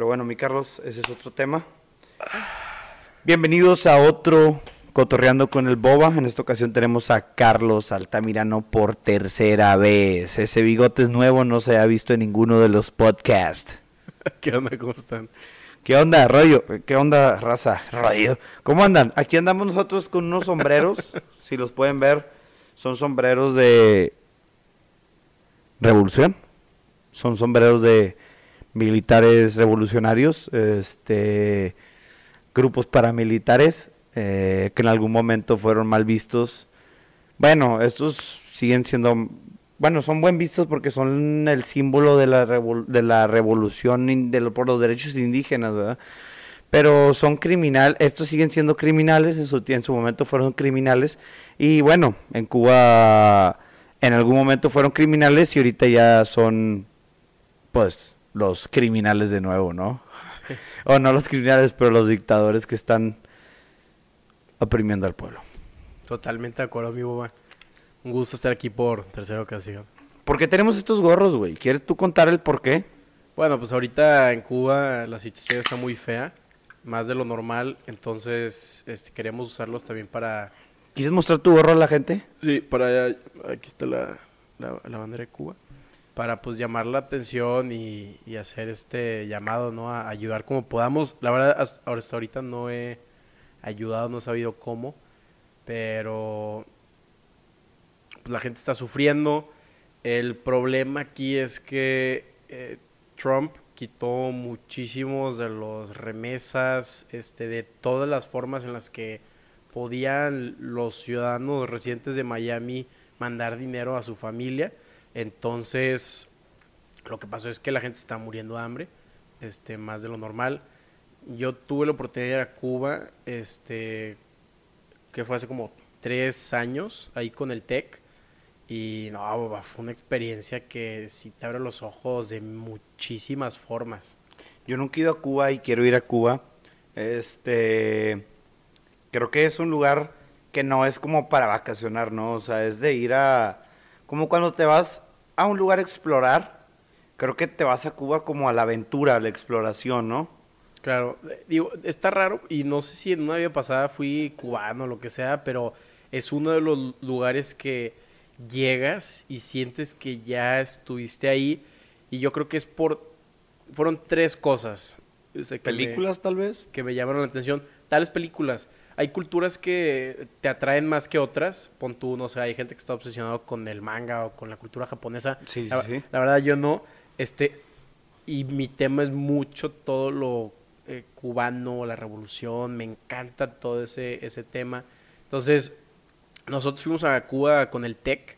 Pero bueno, mi Carlos, ese es otro tema. Bienvenidos a otro Cotorreando con el Boba. En esta ocasión tenemos a Carlos Altamirano por tercera vez. Ese bigote es nuevo, no se ha visto en ninguno de los podcasts. ¿Qué onda? ¿Cómo están? ¿Qué onda, rollo? ¿Qué onda, raza? Rollo. ¿Cómo andan? Aquí andamos nosotros con unos sombreros. si los pueden ver, son sombreros de revolución. Son sombreros de militares revolucionarios, este grupos paramilitares eh, que en algún momento fueron mal vistos. Bueno, estos siguen siendo, bueno, son buen vistos porque son el símbolo de la, de la revolución de por los derechos indígenas, ¿verdad? Pero son criminales, estos siguen siendo criminales, en su, en su momento fueron criminales. Y bueno, en Cuba en algún momento fueron criminales y ahorita ya son, pues, los criminales de nuevo, ¿no? o no los criminales, pero los dictadores que están oprimiendo al pueblo. Totalmente de acuerdo, mi boba. Un gusto estar aquí por tercera ocasión. ¿Por qué tenemos estos gorros, güey? ¿Quieres tú contar el por qué? Bueno, pues ahorita en Cuba la situación está muy fea, más de lo normal, entonces este, queremos usarlos también para... ¿Quieres mostrar tu gorro a la gente? Sí, para... Aquí está la, la bandera de Cuba para pues llamar la atención y, hacer este llamado, ¿no? A ayudar como podamos. La verdad, hasta, ahorita no he ayudado, no he sabido cómo, pero pues, la gente está sufriendo. El problema aquí es que eh, Trump quitó muchísimos de los remesas, este, de todas las formas en las que podían los ciudadanos residentes de Miami mandar dinero a su familia entonces, lo que pasó es que la gente está muriendo de hambre, este, más de lo normal. Yo tuve la oportunidad de ir a Cuba, este, que fue hace como tres años, ahí con el TEC. Y no, fue una experiencia que sí te abre los ojos de muchísimas formas. Yo nunca he ido a Cuba y quiero ir a Cuba. Este, creo que es un lugar que no es como para vacacionar, ¿no? O sea, es de ir a, como cuando te vas a un lugar a explorar, creo que te vas a Cuba como a la aventura, a la exploración, ¿no? Claro, digo, está raro y no sé si en una vida pasada fui cubano o lo que sea, pero es uno de los lugares que llegas y sientes que ya estuviste ahí y yo creo que es por fueron tres cosas películas tal vez. que me llamaron la atención. Tales películas hay culturas que te atraen más que otras. Pon tú, no sé, hay gente que está obsesionado con el manga o con la cultura japonesa. Sí, la, sí. La verdad, yo no. Este, y mi tema es mucho todo lo eh, cubano, la revolución. Me encanta todo ese, ese tema. Entonces, nosotros fuimos a Cuba con el TEC.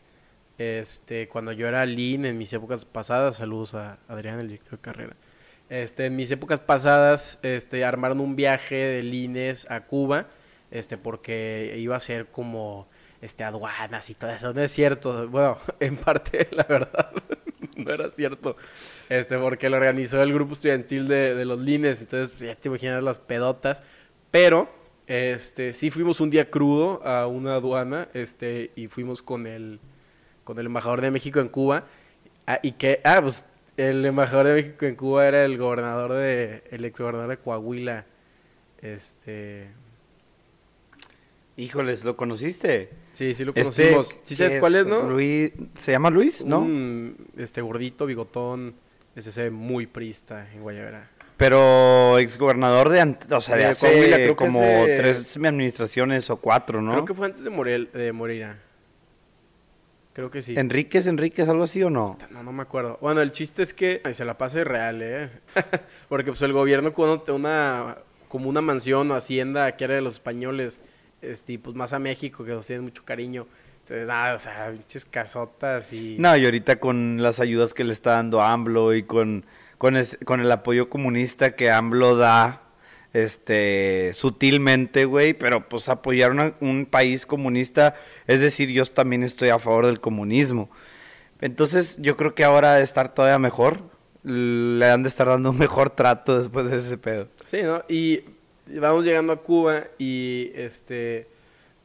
Este, cuando yo era Lean en mis épocas pasadas, saludos a Adrián, el director de carrera. Este, en mis épocas pasadas, este, armaron un viaje de Lines a Cuba este, porque iba a ser como este, aduanas y todo eso. No es cierto. Bueno, en parte, la verdad, no era cierto. Este, porque lo organizó el grupo estudiantil de, los Lines. Entonces, pues, ya te imaginas las pedotas. Pero, este, sí fuimos un día crudo a una aduana, este, y fuimos con el, con el embajador de México en Cuba. Ah, y que, ah, pues, el embajador de México en Cuba era el gobernador de, el ex gobernador de Coahuila, este, Híjoles, ¿lo conociste? Sí, sí lo este, conocimos. ¿Sí sabes cuál es, no? Luis, ¿Se llama Luis, no? este gordito, bigotón, ese muy prista en Guayabera. Pero exgobernador de, o sea, de, hace como tres administraciones o cuatro, ¿no? Creo que fue antes de, Morel, de Moreira. Creo que sí. ¿Enríquez, Enríquez, algo así o no? No, no me acuerdo. Bueno, el chiste es que ay, se la pase real, ¿eh? Porque pues el gobierno cuando una como una mansión o hacienda que era de los españoles este, pues más a México, que nos tienen mucho cariño. Entonces, nada, o sea, pinches casotas y... No, y ahorita con las ayudas que le está dando AMLO y con, con, con el apoyo comunista que AMLO da, este, sutilmente, güey, pero pues apoyar un país comunista, es decir, yo también estoy a favor del comunismo. Entonces, yo creo que ahora de estar todavía mejor, le han de estar dando un mejor trato después de ese pedo. Sí, ¿no? Y vamos llegando a Cuba y este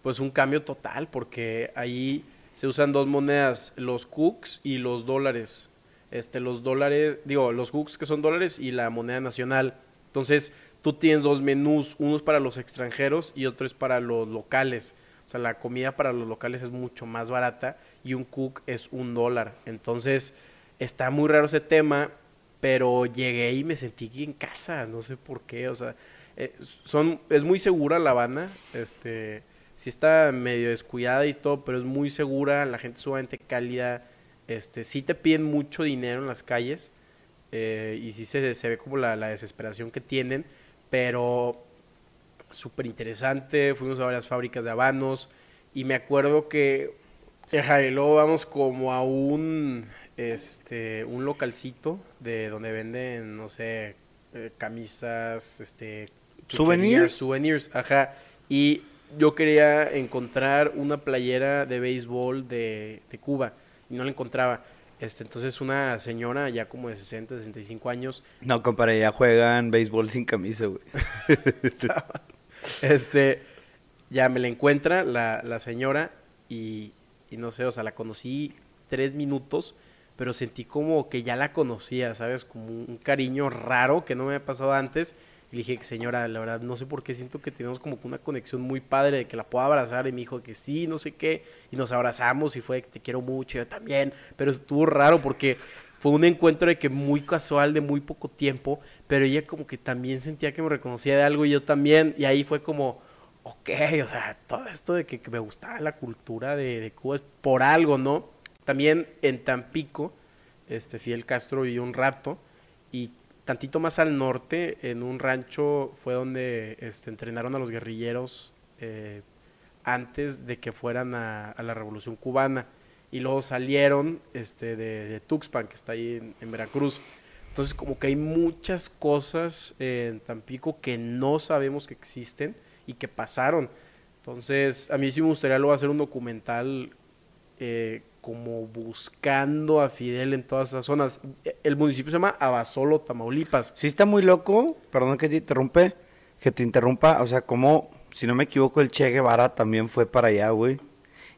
pues un cambio total porque ahí se usan dos monedas, los cooks y los dólares. este, los dólares, digo, los hooks que son dólares y la moneda nacional. Entonces, tú tienes dos menús, uno es para los extranjeros y otro es para los locales. O sea, la comida para los locales es mucho más barata y un cook es un dólar. Entonces, está muy raro ese tema, pero llegué y me sentí en casa, no sé por qué, o sea, eh, son, es muy segura La Habana, este, sí está medio descuidada y todo, pero es muy segura, la gente es sumamente cálida, este, sí te piden mucho dinero en las calles eh, y sí se, se, ve como la, la desesperación que tienen, pero súper interesante, fuimos a varias fábricas de habanos y me acuerdo que y luego vamos como a un este un localcito de donde venden, no sé, eh, camisas, este souvenirs, souvenirs, ajá. Y yo quería encontrar una playera de béisbol de, de Cuba y no la encontraba. Este, entonces una señora ya como de 60, 65 años. No, compadre, ya juegan béisbol sin camisa, güey. este, ya me la encuentra la, la señora y, y no sé, o sea, la conocí tres minutos, pero sentí como que ya la conocía, ¿sabes? Como un cariño raro que no me había pasado antes. Le dije, señora, la verdad, no sé por qué siento que tenemos como una conexión muy padre de que la puedo abrazar. Y me dijo que sí, no sé qué. Y nos abrazamos y fue que te quiero mucho, yo también. Pero estuvo raro porque fue un encuentro de que muy casual, de muy poco tiempo. Pero ella como que también sentía que me reconocía de algo y yo también. Y ahí fue como, ok, o sea, todo esto de que, que me gustaba la cultura de, de, Cuba es por algo, ¿no? También en Tampico, este, Fidel Castro vivió un rato y tantito más al norte, en un rancho, fue donde este, entrenaron a los guerrilleros eh, antes de que fueran a, la Revolución Cubana. Y luego salieron este, de, Tuxpan, que está ahí en, en, Veracruz. Entonces, como que hay muchas cosas en Tampico que no sabemos que existen y que pasaron. Entonces, a mí sí me gustaría luego hacer un documental eh, como buscando a Fidel en todas esas zonas. El municipio se llama Abasolo, Tamaulipas. Sí está muy loco, perdón que te interrumpe, que te interrumpa, o sea, como, si no me equivoco, el Che Guevara también fue para allá, güey.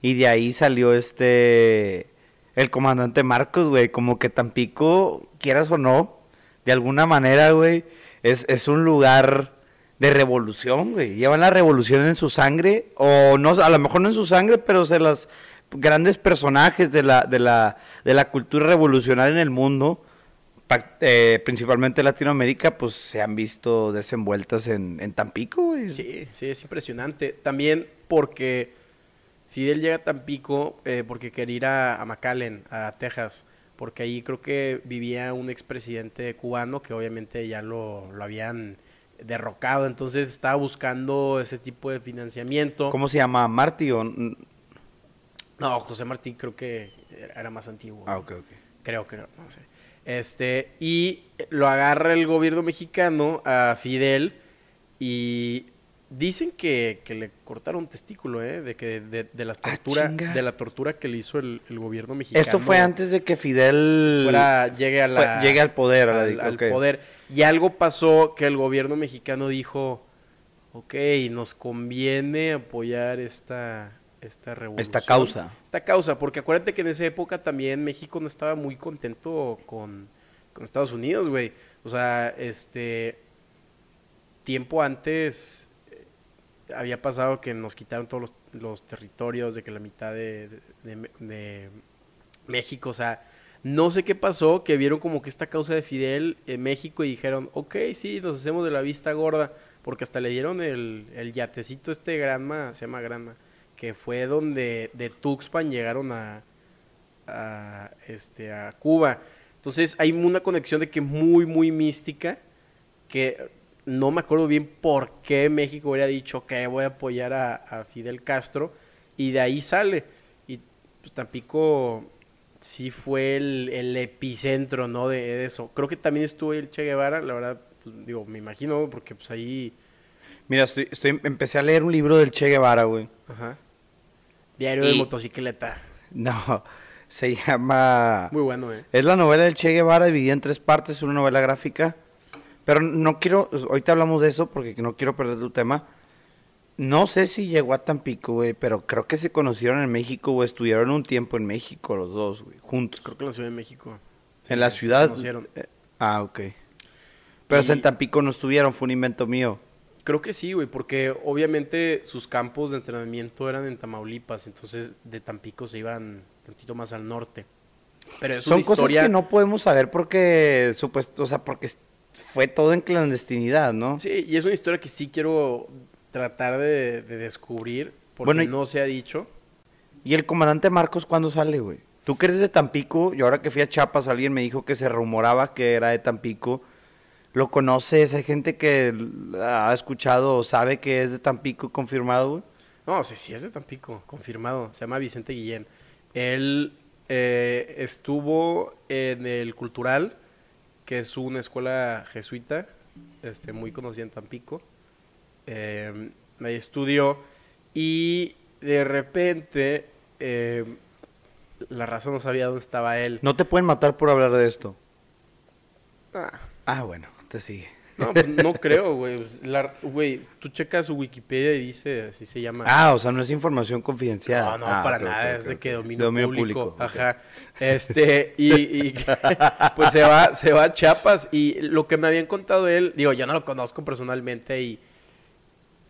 Y de ahí salió este, el comandante Marcos, güey, como que Tampico, quieras o no, de alguna manera, güey, es, es un lugar de revolución, güey. Llevan la revolución en su sangre, o no, a lo mejor no en su sangre, pero se las grandes personajes de la, de la, de la cultura revolucionaria en el mundo, eh, principalmente Latinoamérica, pues se han visto desenvueltas en, en Tampico, güey. Sí, sí, es impresionante. También porque Fidel llega a Tampico eh, porque quería ir a, a McAllen, a Texas porque ahí creo que vivía un expresidente cubano que obviamente ya lo, lo habían derrocado, entonces estaba buscando ese tipo de financiamiento. ¿Cómo se llama? ¿Martí o...? No, José Martí creo que era más antiguo. Ah, ok, ok. Creo que no, no sé. Este, y lo agarra el gobierno mexicano a Fidel y dicen que, que le cortaron testículo, ¿eh? De que de, de la tortura, ah, de la tortura que le hizo el, el, gobierno mexicano. Esto fue antes de que Fidel fuera, llegue a la, fue, llegue al poder, al, al okay. poder. Y algo pasó que el gobierno mexicano dijo, ok, nos conviene apoyar esta, esta revolución. Esta causa. Esta causa, porque acuérdate que en esa época también México no estaba muy contento con, con Estados Unidos, güey. O sea, este, tiempo antes había pasado que nos quitaron todos los, los territorios, de que la mitad de, de, de, de, México, o sea, no sé qué pasó, que vieron como que esta causa de Fidel en México y dijeron, ok, sí, nos hacemos de la vista gorda, porque hasta le dieron el, el yatecito este Granma, se llama Granma, que fue donde de Tuxpan llegaron a, a, este, a Cuba. Entonces hay una conexión de que muy, muy mística, que no me acuerdo bien por qué México hubiera dicho que voy a apoyar a, a, Fidel Castro y de ahí sale. Y pues, Tampico sí fue el, el epicentro, ¿no? De, de, eso. Creo que también estuvo el Che Guevara, la verdad, pues, digo, me imagino, porque pues ahí... Mira, estoy, estoy, empecé a leer un libro del Che Guevara, güey. Ajá. Diario y... de motocicleta. No, se llama... Muy bueno, eh. Es la novela del Che Guevara dividida en tres partes, una novela gráfica pero no quiero, ahorita hablamos de eso porque no quiero perder tu tema. No sé si llegó a Tampico, güey, pero creo que se conocieron en México o estuvieron un tiempo en México los dos, güey, juntos. Creo que en la Ciudad de México. en la se ciudad. conocieron. eh, ah, ok. Pero Y- en Tampico no estuvieron, fue un invento mío. Creo que sí, güey, porque obviamente sus campos de entrenamiento eran en Tamaulipas, entonces de Tampico se iban tantito más al norte. Pero es Son cosas que no podemos saber porque, supuesto, o sea, porque fue todo en clandestinidad, ¿no? Sí, y es una historia que sí quiero tratar de, de descubrir, porque Bueno, y- no se ha dicho. ¿Y el comandante Marcos cuándo sale, güey? Tú que eres de Tampico, y ahora que fui a Chiapas, alguien me dijo que se rumoraba que era de Tampico. ¿Lo conoces? ¿Hay gente que ha escuchado o sabe que es de Tampico confirmado, güey? No, sí, sí, es de Tampico, confirmado. Se llama Vicente Guillén. Él eh, estuvo en el Cultural, que es una escuela jesuita, este, muy conocida en Tampico. Eh, ahí estudió y de repente eh, la raza no sabía dónde estaba él. No te pueden matar por hablar de esto. Ah, Ah, bueno, te sigue. no, pues, no creo, güey. Pues, Güey, tú checas su Wikipedia y dice, así se llama. Ah, o sea, no es información confidencial. No, no, Ah, para nada, ok, es de que dominio, Dominio público. Ajá. Este, y, y pues se va, se va a Chiapas y lo que me habían contado él, digo, yo no lo conozco personalmente y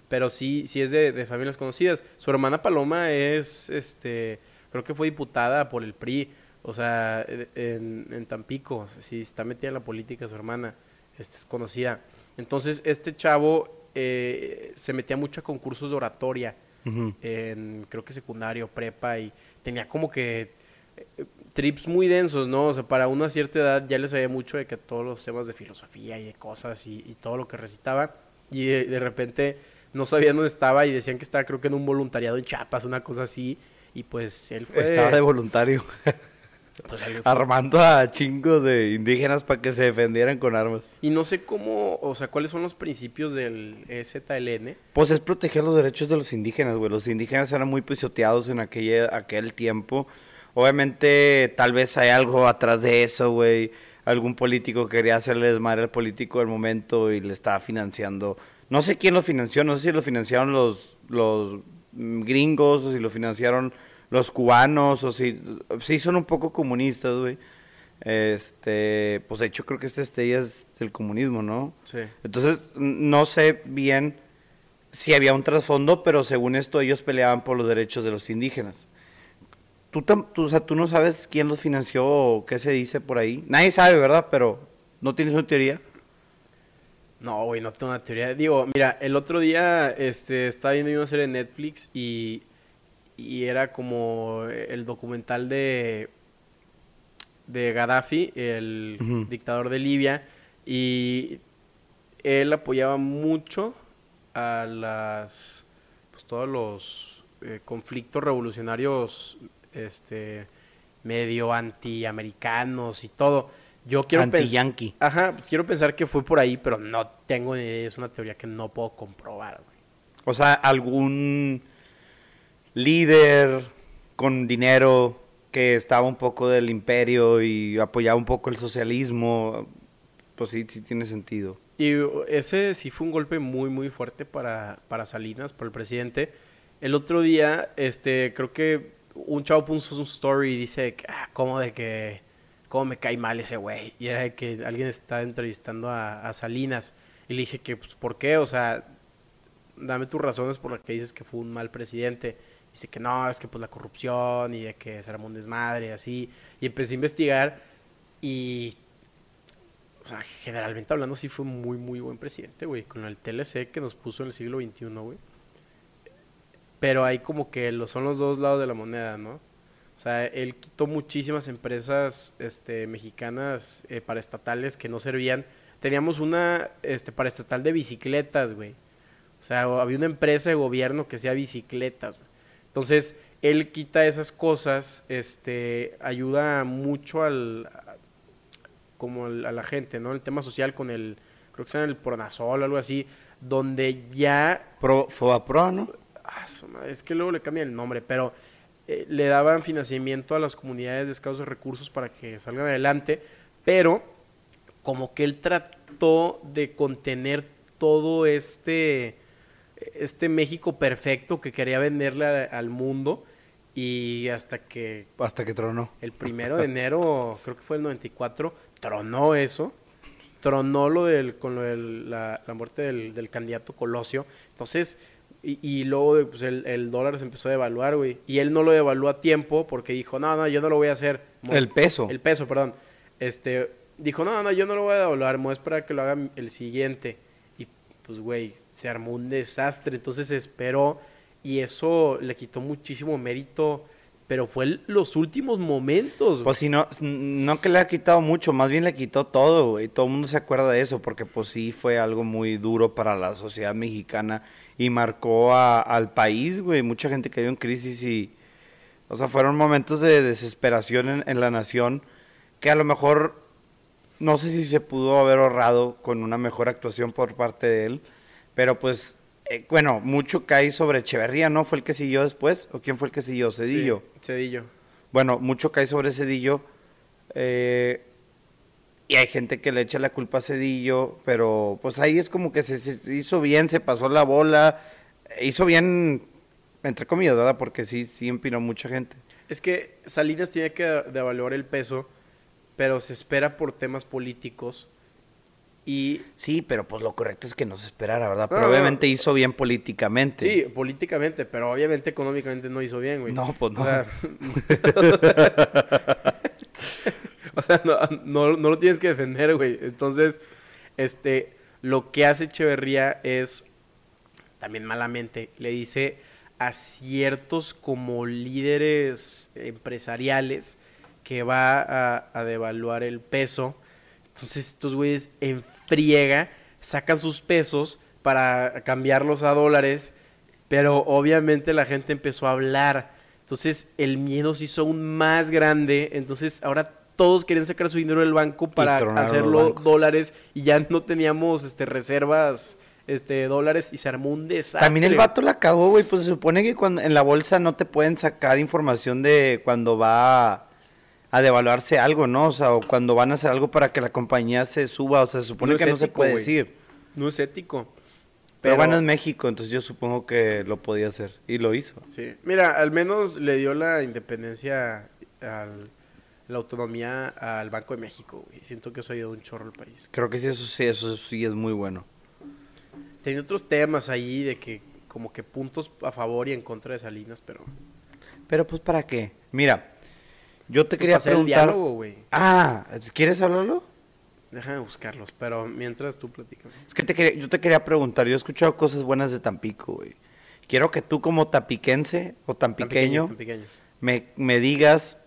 pero sí, sí es de, de familias conocidas. Su hermana Paloma es, este, creo que fue diputada por el PRI, o sea, en, en Tampico, sí está metida en la política su hermana, este, es conocida. Entonces, este chavo eh, se metía mucho a concursos de oratoria en creo que secundario, prepa y tenía como que eh, trips muy densos, ¿no? O sea, para una cierta edad ya le sabía mucho de que todos los temas de filosofía y de cosas y, y todo lo que recitaba y de, de repente no sabían dónde estaba y decían que estaba creo que en un voluntariado en Chiapas, una cosa así y pues él fue Estaba de voluntario. pues, Armando a chingos de indígenas para que se defendieran con armas. y no sé cómo, o sea, cuáles son los principios del EZLN. Pues es proteger los derechos de los indígenas, güey. Los indígenas eran muy pisoteados en aquella, aquel tiempo. Obviamente, tal vez hay algo atrás de eso, güey. Algún político quería hacerle desmadre al político del momento y le estaba financiando. No sé quién lo financió, no sé si lo financiaron los, los gringos o si lo financiaron los cubanos o si... Sí, son un poco comunistas, güey. Este, pues de hecho creo que esta estrella es del comunismo, ¿no? Sí. Entonces, no sé bien si había un trasfondo, pero según esto ellos peleaban por los derechos de los indígenas. Tú, tú, o sea, tú no sabes quién los financió o qué se dice por ahí. Nadie sabe, ¿verdad? Pero no tienes una teoría. No, güey, no tengo una teoría. Digo, mira, el otro día este, estaba viendo una serie de Netflix y, y era como el documental de, de Gaddafi, el dictador de Libia, y él apoyaba mucho a las, pues todos los eh, conflictos revolucionarios, este, medio antiamericanos y todo. Yo quiero pensar... Anti-yankee. Ajá, pues quiero pensar que fue por ahí, pero no tengo ni idea. Es una teoría que no puedo comprobar, güey. O sea, algún líder con dinero que estaba un poco del imperio y apoyaba un poco el socialismo, pues sí, sí tiene sentido. Y ese sí fue un golpe muy, muy fuerte para, para Salinas, para el presidente. El otro día, este, creo que un chavo puso un story y dice, ah, ¿cómo de que, cómo me cae mal ese güey? Y era de que alguien estaba entrevistando a, a Salinas. Y le dije que, pues, ¿por qué? O sea, dame tus razones por las que dices que fue un mal presidente. Dice que no, es que pues la corrupción y de que se armó un desmadre y así. Y empecé a investigar y o sea, generalmente hablando, sí fue muy, muy buen presidente, güey. Con el TLC que nos puso en el siglo XXI, güey. Pero hay como que lo, son los dos lados de la moneda, ¿no? O sea, él quitó muchísimas empresas este, mexicanas eh, paraestatales que no servían. Teníamos una este, paraestatal de bicicletas, güey. O sea, había una empresa de gobierno que hacía bicicletas, güey. Entonces, él quita esas cosas, este, ayuda mucho al, como al- a la gente, ¿no? El tema social con el, creo que se llama el Pronasol o algo así, donde ya, Pro, Fobapro, ¿no? ah, es que luego le cambian el nombre, pero eh, le daban financiamiento a las comunidades de escasos recursos para que salgan adelante, pero como que él trató de contener todo este, este México perfecto que quería venderle a- al mundo Y hasta que Hasta que tronó. el primero de enero, creo que fue el 94, tronó eso. Tronó lo del, con lo del, la, la muerte del, del candidato Colosio. Entonces, y, y luego pues, el, el dólar se empezó a devaluar, güey. Y él no lo devaluó a tiempo porque dijo, no, no, yo no lo voy a hacer. Mo- El peso. El peso, perdón. Este, dijo, no, no, yo no lo voy a devaluar, me voy a esperar a que lo haga el siguiente. Pues, güey, se armó un desastre. Entonces se esperó y eso le quitó muchísimo mérito. Pero fue los últimos momentos. Pues si no, no que le ha quitado mucho, más bien le quitó todo, güey. Todo el mundo se acuerda de eso, porque pues sí fue algo muy duro para la sociedad mexicana y marcó al país, güey. Mucha gente cayó en crisis y, o sea, fueron momentos de desesperación en la nación que a lo mejor, no sé si se pudo haber ahorrado con una mejor actuación por parte de él, pero pues, eh, bueno, mucho cae sobre Echeverría, ¿no? ¿Fue el que siguió después? ¿O quién fue el que siguió? Cedillo. Sí, Cedillo. Bueno, mucho cae sobre Cedillo. eh, y hay gente que le echa la culpa a Cedillo, pero pues ahí es como que se, se hizo bien, se pasó la bola, eh, hizo bien, entre comillas, ¿verdad? Porque sí, sí empinó mucha gente. Es que Salinas tiene que devaluar el peso, pero se espera por temas políticos. Y Sí, pero pues lo correcto es que no se esperara, ¿verdad? Pero No, no. obviamente hizo bien políticamente. sí, políticamente, pero obviamente económicamente no hizo bien, güey. No, pues no. O sea, o sea, no, no lo tienes que defender, güey. Entonces, este, lo que hace Echeverría es, también malamente, le dice a ciertos como líderes empresariales que va a, a devaluar el peso. Entonces, estos güeyes en friega sacan sus pesos para cambiarlos a dólares, pero obviamente la gente empezó a hablar. Entonces, el miedo se hizo aún más grande. Entonces, ahora todos querían sacar su dinero del banco para hacerlo dólares y ya no teníamos este reservas este dólares y se armó un desastre. También el vato la cagó, güey. Pues se supone que cuando, en la bolsa no te pueden sacar información de cuando va a, devaluarse algo, ¿no? O sea, o cuando van a hacer algo para que la compañía se suba. O sea, se supone No que no se puede decir. No es ético. Pero, bueno, es México, entonces yo supongo que lo podía hacer. Y lo hizo. Sí. Mira, al menos le dio la independencia, al, la autonomía al Banco de México, güey. Siento que eso ha ayudado un chorro al país. Creo que sí, eso sí, eso sí es muy bueno. Tenía otros temas ahí de que, como que puntos a favor y en contra de Salinas, pero. Pero pues, ¿para qué? Mira, yo te quería hacer el preguntar... diálogo, güey. Ah, ¿quieres hablarlo? Déjame buscarlos, pero mientras tú platicas. Es que te quería- yo te quería preguntar, yo he escuchado cosas buenas de Tampico, güey. Quiero que tú como tapiquense o tampiqueño Tan pequeños. me, me digas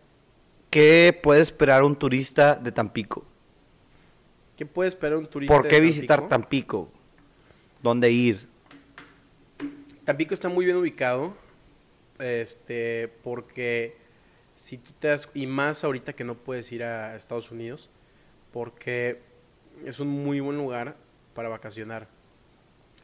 qué puede esperar un turista de Tampico. ¿Qué puede esperar un turista? ¿Por qué de visitar Tampico? Tampico? ¿Dónde ir? Tampico está muy bien ubicado, este, porque si tú te das, y más ahorita que no puedes ir a Estados Unidos, porque es un muy buen lugar para vacacionar.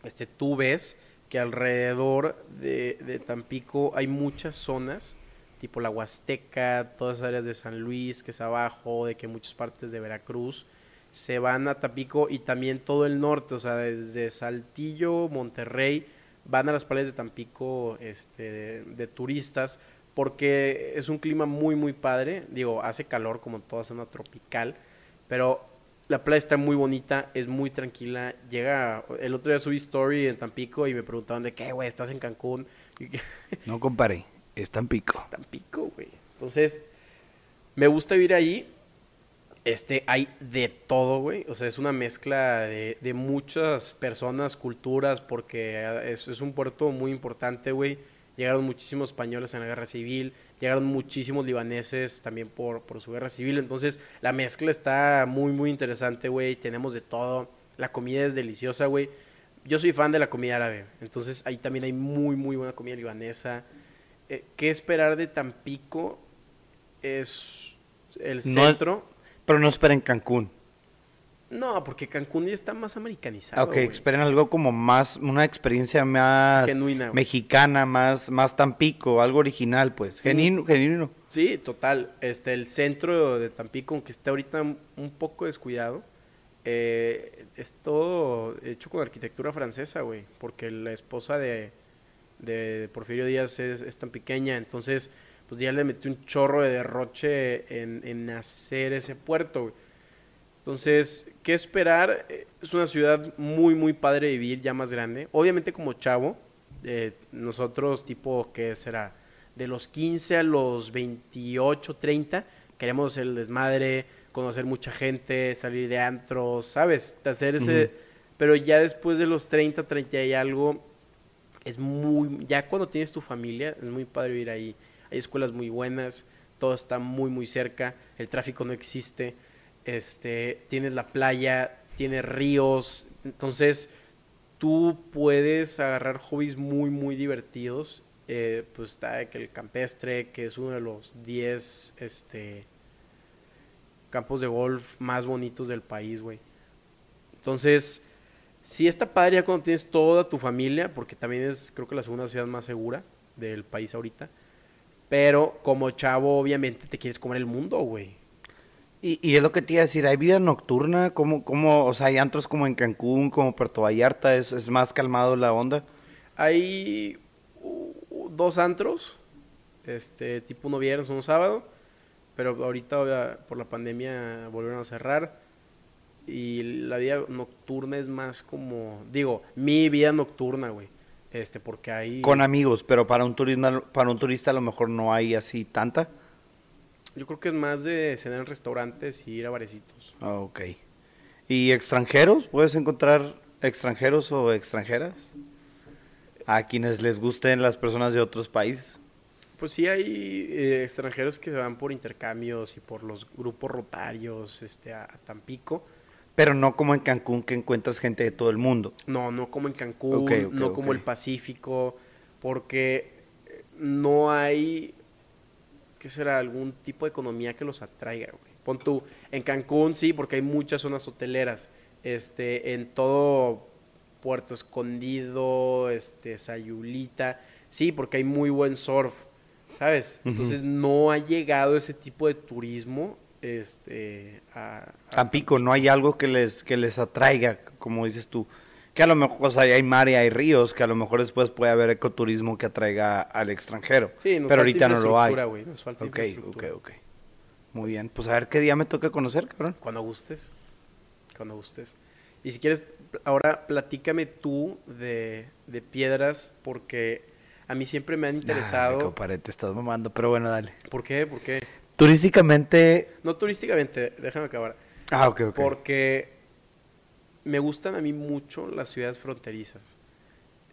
Este, tú ves que alrededor de, de Tampico hay muchas zonas, tipo la Huasteca, todas esas áreas de San Luis, que es abajo, de que muchas partes de Veracruz, se van a Tampico y también todo el norte, o sea, desde Saltillo, Monterrey, van a las playas de Tampico este, de turistas porque es un clima muy, muy padre. Digo, hace calor como toda zona tropical, pero la playa está muy bonita, es muy tranquila. Llega, el otro día subí story en Tampico y me preguntaban de qué, güey, estás en Cancún. No comparé, es Tampico. es Tampico, güey. Entonces, me gusta vivir ahí. Este, hay de todo, güey. O sea, es una mezcla de, de muchas personas, culturas, porque es, es un puerto muy importante, güey. Llegaron muchísimos españoles en la guerra civil, llegaron muchísimos libaneses también por, por su guerra civil. Entonces, la mezcla está muy, muy interesante, güey. Tenemos de todo. La comida es deliciosa, güey. Yo soy fan de la comida árabe. Entonces, ahí también hay muy, muy buena comida libanesa. Eh, ¿Qué esperar de Tampico? Es el No- centro. Pero no esperen Cancún. No, porque Cancún ya está más americanizado. ok, esperen algo como más, una experiencia más Genuina, mexicana, más, más Tampico, algo original, pues. Genuino, genuino. Sí, total. Este, el centro de Tampico, aunque está ahorita un un poco descuidado, eh, es todo hecho con arquitectura francesa, güey. Porque la esposa de, de Porfirio Díaz es, es tan pequeña. Entonces, pues ya le metió un chorro de derroche en, en hacer ese puerto, güey. Entonces, ¿qué esperar? Eh, Es una ciudad muy, muy padre de vivir, ya más grande. Obviamente como chavo, eh, nosotros tipo, ¿qué será? De los 15 a los 28, 30, queremos el desmadre, conocer mucha gente, salir de antros, ¿sabes? Hacer ese... Pero ya después de los 30, 30 y algo, es muy... Ya cuando tienes tu familia, es muy padre vivir ahí. Hay escuelas muy buenas, todo está muy, muy cerca, el tráfico no existe, este, tienes la playa, tienes ríos, entonces tú puedes agarrar hobbies muy, muy divertidos. Eh, pues está el campestre, que es uno de los 10 este, campos de golf más bonitos del país, güey. Entonces, sí está padre ya cuando tienes toda tu familia, porque también es, creo que la segunda ciudad más segura del país ahorita. Pero como chavo, obviamente te quieres comer el mundo, güey. Y, y es lo que te iba a decir, ¿hay vida nocturna? ¿Cómo, cómo, o sea, hay antros como en Cancún, como Puerto Vallarta? ¿Es, es más calmado la onda? Hay uh, dos antros, este, tipo uno viernes, uno sábado, pero ahorita por la pandemia volvieron a cerrar. Y la vida nocturna es más como, digo, mi vida nocturna, güey. Este, porque hay... Con amigos, pero para un, turismo, para un turista a lo mejor no hay así tanta. Yo creo que es más de cenar en restaurantes y ir a barecitos. Ah, ok. ¿Y extranjeros? ¿Puedes encontrar extranjeros o extranjeras? A quienes les gusten las personas de otros países. Pues sí hay eh, extranjeros que van por intercambios y por los grupos rotarios este, a, a Tampico. Pero no como en Cancún que encuentras gente de todo el mundo. No, no como en Cancún, no como el Pacífico, porque no hay, ¿qué será? Algún tipo de economía que los atraiga, güey. Pon tú, en Cancún sí, porque hay muchas zonas hoteleras, este, en todo Puerto Escondido, este, Sayulita, sí, porque hay muy buen surf, ¿sabes? Entonces no ha llegado ese tipo de turismo, este, a... a Tampico, no hay algo que les, que les atraiga, como dices tú. Que a lo mejor, o sea, hay mar y hay ríos, que a lo mejor después puede haber ecoturismo que atraiga al extranjero. Sí, nos pero falta ahorita no lo hay. güey, nos falta Ok, ok, ok. Muy bien, pues a ver qué día me toca conocer, cabrón. Cuando gustes. Cuando gustes. Y si quieres, ahora platícame tú de, de piedras, porque a mí siempre me han interesado. compadre, te estás mamando, pero bueno, dale. ¿Por qué? ¿Por qué? Turísticamente... No turísticamente, déjame acabar. Ah, ok, ok. Porque me gustan a mí mucho las ciudades fronterizas.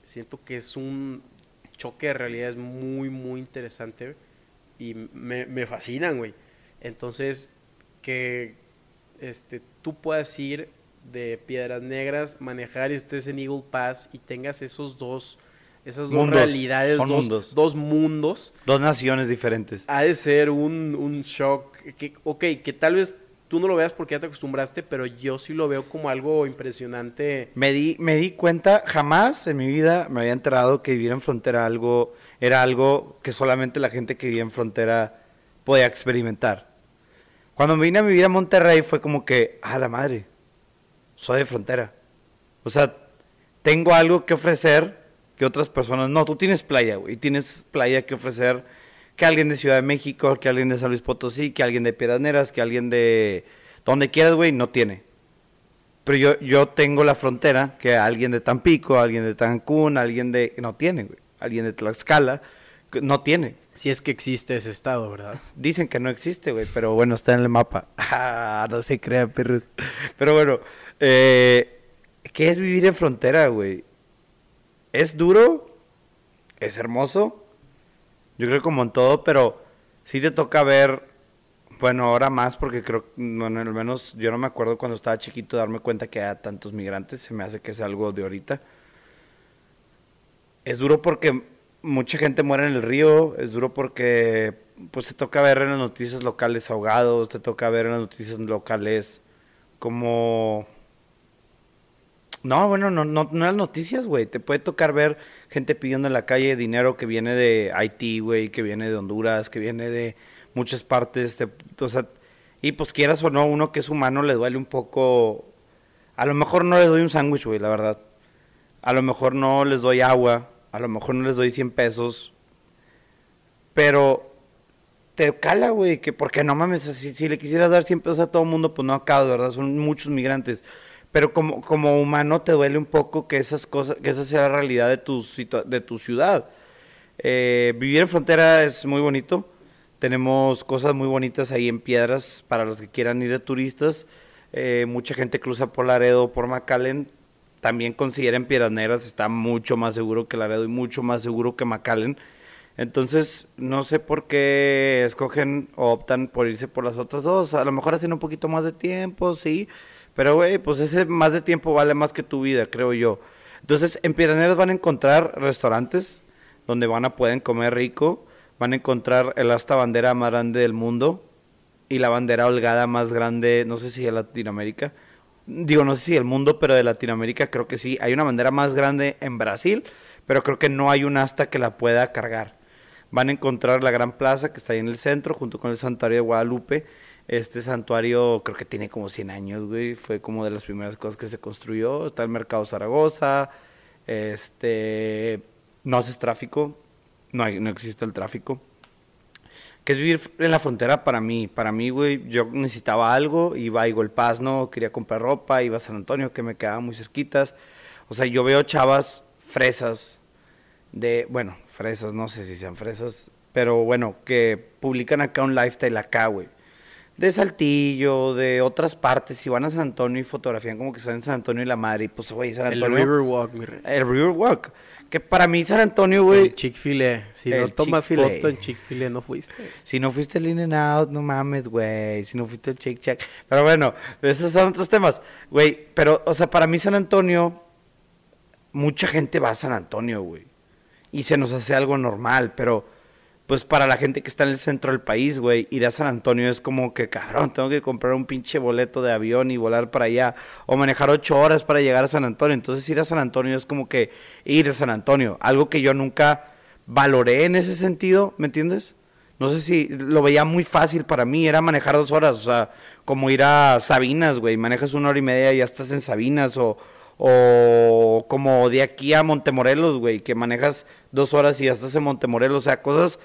Siento que es un choque de realidades muy, muy interesante y me, me fascinan, güey. Entonces, que este, tú puedas ir de Piedras Negras, manejar y estés en Eagle Pass y tengas esos dos, esas dos realidades, dos, mundos. dos mundos Dos naciones diferentes. ha de ser un, un shock. Que, ok, que tal vez tú no lo veas porque ya te acostumbraste, pero yo sí lo veo como algo impresionante. Me di, me di cuenta, jamás en mi vida me había enterado que vivir en frontera algo, era algo que solamente la gente que vivía en frontera podía experimentar. Cuando me vine a vivir a Monterrey fue como que, a la madre, soy de frontera. O sea, tengo algo que ofrecer que otras personas no. Tú tienes playa, güey, tienes playa que ofrecer que alguien de Ciudad de México, que alguien de San Luis Potosí, que alguien de Piedras Negras, que alguien de donde quieras, güey, no tiene. Pero yo, yo tengo la frontera que alguien de Tampico, alguien de Cancún, alguien de... No tiene, güey. Alguien de Tlaxcala, no tiene. Si es que existe ese estado, ¿verdad? Dicen que no existe, güey, pero bueno, está en el mapa. Ah, no se crean, perros. Pero bueno, eh, ¿qué es vivir en frontera, güey? ¿Es duro? ¿Es hermoso? Yo creo como en todo, pero sí te toca ver, bueno, ahora más porque creo, bueno, al menos yo no me acuerdo cuando estaba chiquito darme cuenta que había tantos migrantes, se me hace que es algo de ahorita. Es duro porque mucha gente muere en el río, es duro porque pues te toca ver en las noticias locales ahogados, te toca ver en las noticias locales como... No, bueno, no, no, no las noticias, güey. Te puede tocar ver gente pidiendo en la calle dinero que viene de Haití, güey, que viene de Honduras, que viene de muchas partes. te- o sea, y pues quieras o no, uno que es humano le duele un poco. A lo mejor no les doy un sándwich, güey, la verdad. A lo mejor no les doy agua. A lo mejor no les doy 100 pesos. Pero te cala, güey, que porque no mames, si, le quisieras dar 100 pesos a todo el mundo, pues no acaba, ¿verdad? Son muchos migrantes. Pero como, como humano te duele un poco que esas cosas, que esa sea la realidad de tu, de tu ciudad. Eh, vivir en frontera es muy bonito. Tenemos cosas muy bonitas ahí en Piedras para los que quieran ir de turistas. Eh, mucha gente cruza por Laredo, por McAllen. También consideren Piedras Negras, está mucho más seguro que Laredo y mucho más seguro que McAllen. Entonces, no sé por qué escogen o optan por irse por las otras dos. A lo mejor hacen un poquito más de tiempo, sí. Pero, güey, pues ese más de tiempo vale más que tu vida, creo yo. Entonces, en Piedras Negras van a encontrar restaurantes donde van a pueden comer rico. Van a encontrar el asta bandera más grande del mundo y la bandera holgada más grande, no sé si de Latinoamérica. Digo, no sé si del mundo, pero de Latinoamérica creo que sí. Hay una bandera más grande en Brasil, pero creo que no hay un asta que la pueda cargar. Van a encontrar la gran plaza que está ahí en el centro, junto con el santuario de Guadalupe. Este santuario creo que tiene como 100 años, güey. Fue como de las primeras cosas que se construyó. Está el Mercado Zaragoza. Este. No haces tráfico. No, hay, no existe el tráfico. Que es vivir en la frontera para mí. Para mí, güey, yo necesitaba algo. Iba a Igual Paz, ¿no? Quería comprar ropa. Iba a San Antonio, que me quedaba muy cerquitas. O sea, yo veo chavas fresas de, bueno, fresas, no sé si sean fresas, pero bueno, que publican acá un lifestyle acá, güey. De Saltillo, de otras partes, si van a San Antonio y fotografían como que están en San Antonio y la madre, y pues, güey, San Antonio. El Riverwalk, mi rey. El Riverwalk. Que para mí San Antonio, güey. El Chick-fil-A. Si no tomas foto en Chick-fil-A, no fuiste. Si no fuiste el In and Out, no mames, güey. Si no fuiste el Shake Shack. Pero bueno, esos son otros temas. Güey, pero, o sea, para mí San Antonio, mucha gente va a San Antonio, güey. Y se nos hace algo normal, pero pues para la gente que está en el centro del país, güey, ir a San Antonio es como que, cabrón, tengo que comprar un pinche boleto de avión y volar para allá. O manejar ocho horas para llegar a San Antonio. Entonces ir a San Antonio es como que ir a San Antonio. Algo que yo nunca valoré en ese sentido, ¿me entiendes? No sé si lo veía muy fácil para mí, era manejar dos horas, o sea, como ir a Sabinas, güey, manejas una hora y media y ya estás en Sabinas, o, o como de aquí a Montemorelos, güey, que manejas dos horas y ya estás en Montemorelos, o sea, cosas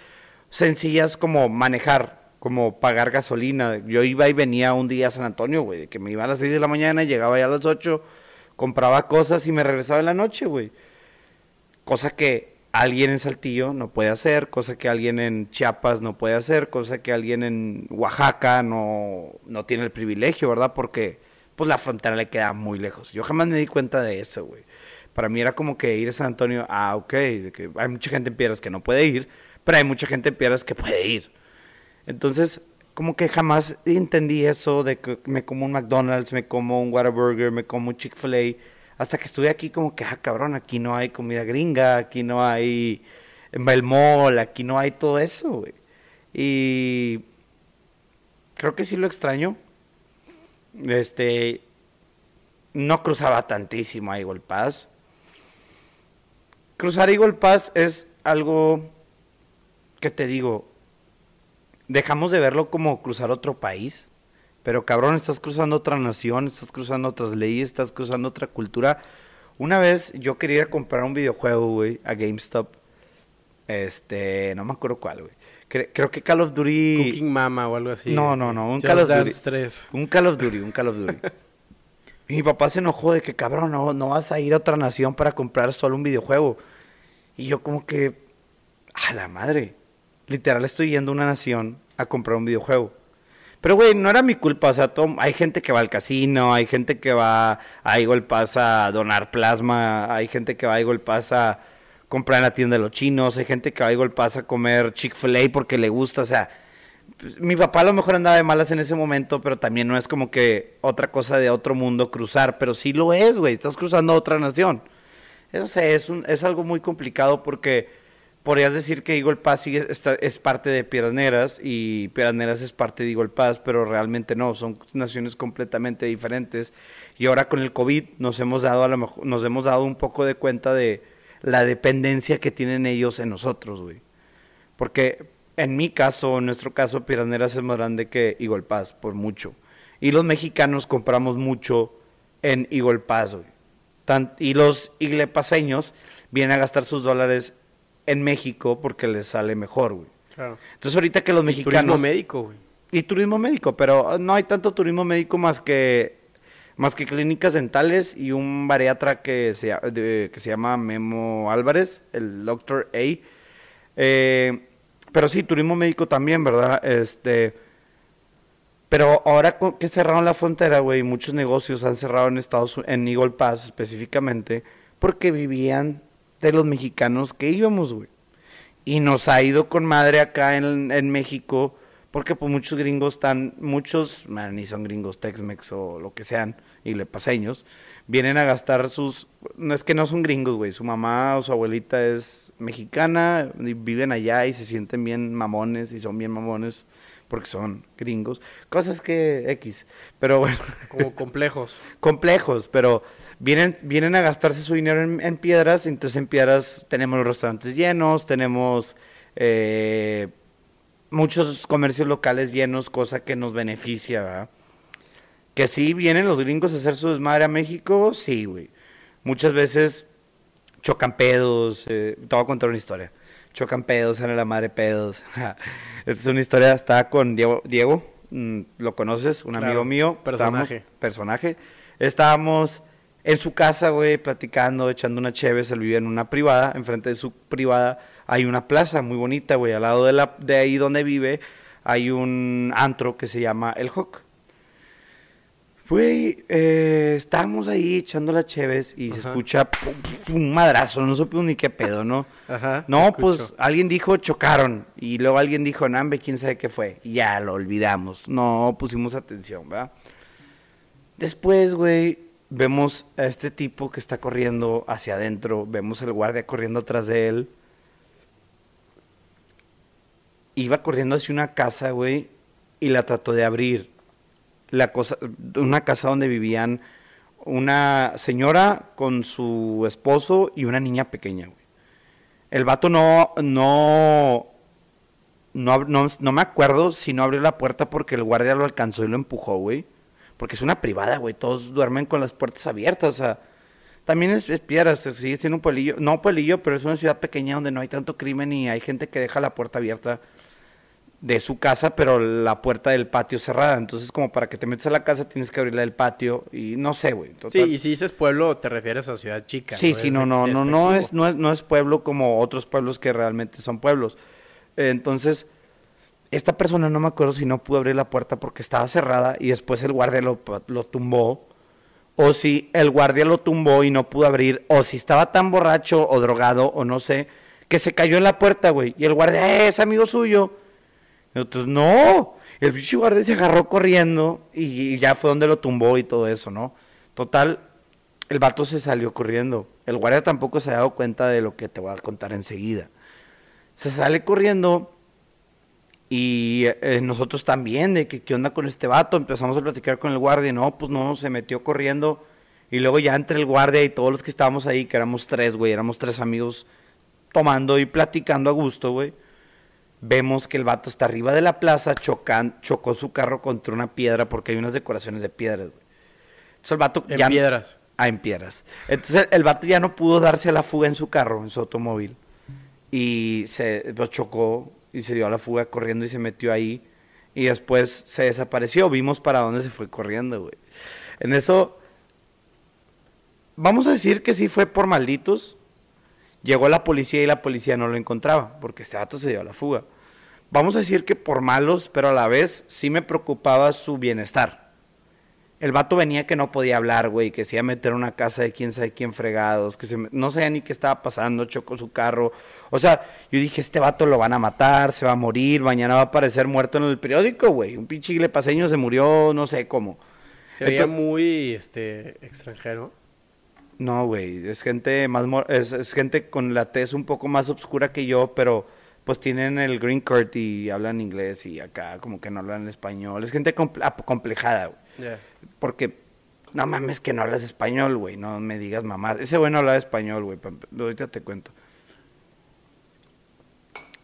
sencillas como manejar, como pagar gasolina. Yo iba y venía un día a San Antonio, güey, que me iba a las 6 de la mañana, llegaba ya a las 8, compraba cosas y me regresaba en la noche, güey. Cosa que alguien en Saltillo no puede hacer, cosa que alguien en Chiapas no puede hacer, cosa que alguien en Oaxaca no, no tiene el privilegio, ¿verdad? Porque pues la frontera le queda muy lejos. Yo jamás me di cuenta de eso, güey. Para mí era como que ir a San Antonio, ah, ok, que hay mucha gente en Piedras que no puede ir, pero hay mucha gente en Piedras que puede ir. Entonces, como que jamás entendí eso de que me como un McDonald's, me como un Whataburger, me como un Chick-fil-A, hasta que estuve aquí como que, ah, cabrón, aquí no hay comida gringa, aquí no hay el mall, aquí no hay todo eso, güey. Y creo que sí lo extraño. Este, no cruzaba tantísimo a Eagle Pass. Cruzar Eagle Pass es algo que te digo, dejamos de verlo como cruzar otro país, pero cabrón, estás cruzando otra nación, estás cruzando otras leyes, estás cruzando otra cultura. Una vez yo quería comprar un videojuego, güey, a GameStop. Este, no me acuerdo cuál, güey. Cre- creo que Call of Duty. Cooking Mama o algo así. No, no, no, un Just Call of Duty. Dance 3. Un Call of Duty, un Call of Duty. y mi papá se enojó de que, cabrón, no, no vas a ir a otra nación para comprar solo un videojuego. Y yo como que, a la madre, literal estoy yendo a una nación a comprar un videojuego. Pero, güey, no era mi culpa, o sea, hay gente que va al casino, hay gente que va a Eagle a donar plasma, hay gente que va a Eagle a comprar en la tienda de los chinos, hay gente que va a Eagle a comer Chick-fil-A porque le gusta, o sea, pues, mi papá a lo mejor andaba de malas en ese momento, pero también no es como que otra cosa de otro mundo cruzar, pero sí lo es, güey, estás cruzando a otra nación. Eso es, es algo muy complicado porque podrías decir que Eagle sigue, es parte de Piedras y Piedras es parte de Eagle pero realmente no, son naciones completamente diferentes. Y ahora con el COVID nos hemos dado a lo mejor, nos hemos dado un poco de cuenta de la dependencia que tienen ellos en nosotros, güey. Porque en mi caso, en nuestro caso, Piedras es más grande que Eagle por mucho. Y los mexicanos compramos mucho en Eagle güey. Y los iglepaseños vienen a gastar sus dólares en México porque les sale mejor, güey. Claro. Entonces ahorita que los Y mexicanos... Turismo médico, güey. Y turismo médico, pero no hay tanto turismo médico más que más que clínicas dentales y un bariatra que se, de- que se llama Memo Álvarez, el Doctor A. Eh, pero sí, turismo médico también, ¿verdad? Este, pero ahora que cerraron la frontera, güey, muchos negocios han cerrado en Estados Unidos, en Eagle Pass específicamente, porque vivían de los mexicanos que íbamos, güey. Y nos ha ido con madre acá en, en México, porque pues muchos gringos están, muchos, man, ni son gringos, Tex-Mex o lo que sean, y lepaseños, vienen a gastar sus, no es que no son gringos, güey, su mamá o su abuelita es mexicana, y viven allá y se sienten bien mamones, y son bien mamones, porque son gringos, cosas que X, pero bueno Como complejos. complejos, pero vienen, vienen a gastarse su dinero en, en piedras, entonces en piedras tenemos los restaurantes llenos, tenemos eh, muchos comercios locales llenos, cosa que nos beneficia, ¿verdad? Que sí vienen los gringos a hacer su desmadre a México, sí, güey. Muchas veces chocan pedos, eh, te voy a contar una historia. Chocan pedos, sale la madre pedos. Esta es una historia, estaba con Diego, Diego mm, lo conoces, un Claro, amigo mío. personaje. Estábamos- personaje. Estábamos en su casa, güey, platicando, echando una cheve, él vivía en una privada, enfrente de su privada hay una plaza muy bonita, güey, al lado de, la, de ahí donde vive hay un antro que se llama El Hawk. Güey, eh, estábamos ahí echando las cheves y se escucha pum, pum, un madrazo, no supe ni qué pedo, ¿no? Ajá. No, pues escucho. alguien dijo chocaron y luego alguien dijo Nambe, quién sabe qué fue. Y ya lo olvidamos, no pusimos atención, ¿verdad? Después, güey, vemos a este tipo que está corriendo hacia adentro, vemos el guardia corriendo atrás de él. Iba corriendo hacia una casa, güey, y la trató de abrir. La cosa, una casa donde vivían una señora con su esposo y una niña pequeña, güey. El vato no, no, no, no, no me acuerdo si no abrió la puerta porque el guardia lo alcanzó y lo empujó, güey. Porque es una privada, güey. Todos duermen con las puertas abiertas, o sea. También es, es piedras, sigue siendo un pueblillo. No pueblillo, pero es una ciudad pequeña donde no hay tanto crimen y hay gente que deja la puerta abierta de su casa, pero la puerta del patio cerrada. Entonces, como para que te metas a la casa, tienes que abrirla del patio y no sé, güey. Sí, y si dices pueblo, te refieres a ciudad chica. Sí, sí, no, no, no, no es, no es, no es pueblo como otros pueblos que realmente son pueblos. Entonces, esta persona no me acuerdo si no pudo abrir la puerta porque estaba cerrada y después el guardia lo, lo tumbó. O si el guardia lo tumbó y no pudo abrir. O si estaba tan borracho o drogado o no sé, que se cayó en la puerta, güey. Y el guardia, "Eh, es amigo suyo. Y nosotros, no. El pinche guardia se agarró corriendo y, y ya fue donde lo tumbó y todo eso, ¿no? Total, el vato se salió corriendo. El guardia tampoco se ha dado cuenta de lo que te voy a contar enseguida. Se sale corriendo y eh, nosotros también, de que qué onda con este vato. Empezamos a platicar con el guardia y no, pues no, se metió corriendo. Y luego ya entre el guardia y todos los que estábamos ahí, que éramos tres, güey, éramos tres amigos tomando y platicando a gusto, güey. Vemos que el vato está arriba de la plaza, chocan, chocó su carro contra una piedra porque hay unas decoraciones de piedras, güey. Entonces el vato En ya- piedras. Ah, en piedras. Entonces el vato ya no pudo darse a la fuga en su carro, en su automóvil. Y se lo chocó y se dio a la fuga corriendo y se metió ahí. Y después se desapareció. Vimos para dónde se fue corriendo, güey. En eso, vamos a decir que sí fue por malditos. Llegó la policía y la policía no lo encontraba, porque este vato se dio a la fuga. Vamos a decir que por malos, pero a la vez sí me preocupaba su bienestar. El vato venía que no podía hablar, güey, que se iba a meter a una casa de quién sabe quién fregados, que se me- no sabía ni qué estaba pasando, chocó su carro. O sea, yo dije, este vato lo van a matar, se va a morir, mañana va a aparecer muerto en el periódico, güey. Un pinche paseño se murió, no sé cómo. Se veía Entonces- muy este extranjero. No, güey, es gente más mor- es, es gente con la tez un poco más oscura que yo, pero pues tienen el green card y hablan inglés y acá como que no hablan español. Es gente comple- complejada, güey. Porque, no mames que no hablas español, güey. No me digas mamá. Ese güey no hablaba español, güey. Ahorita te cuento.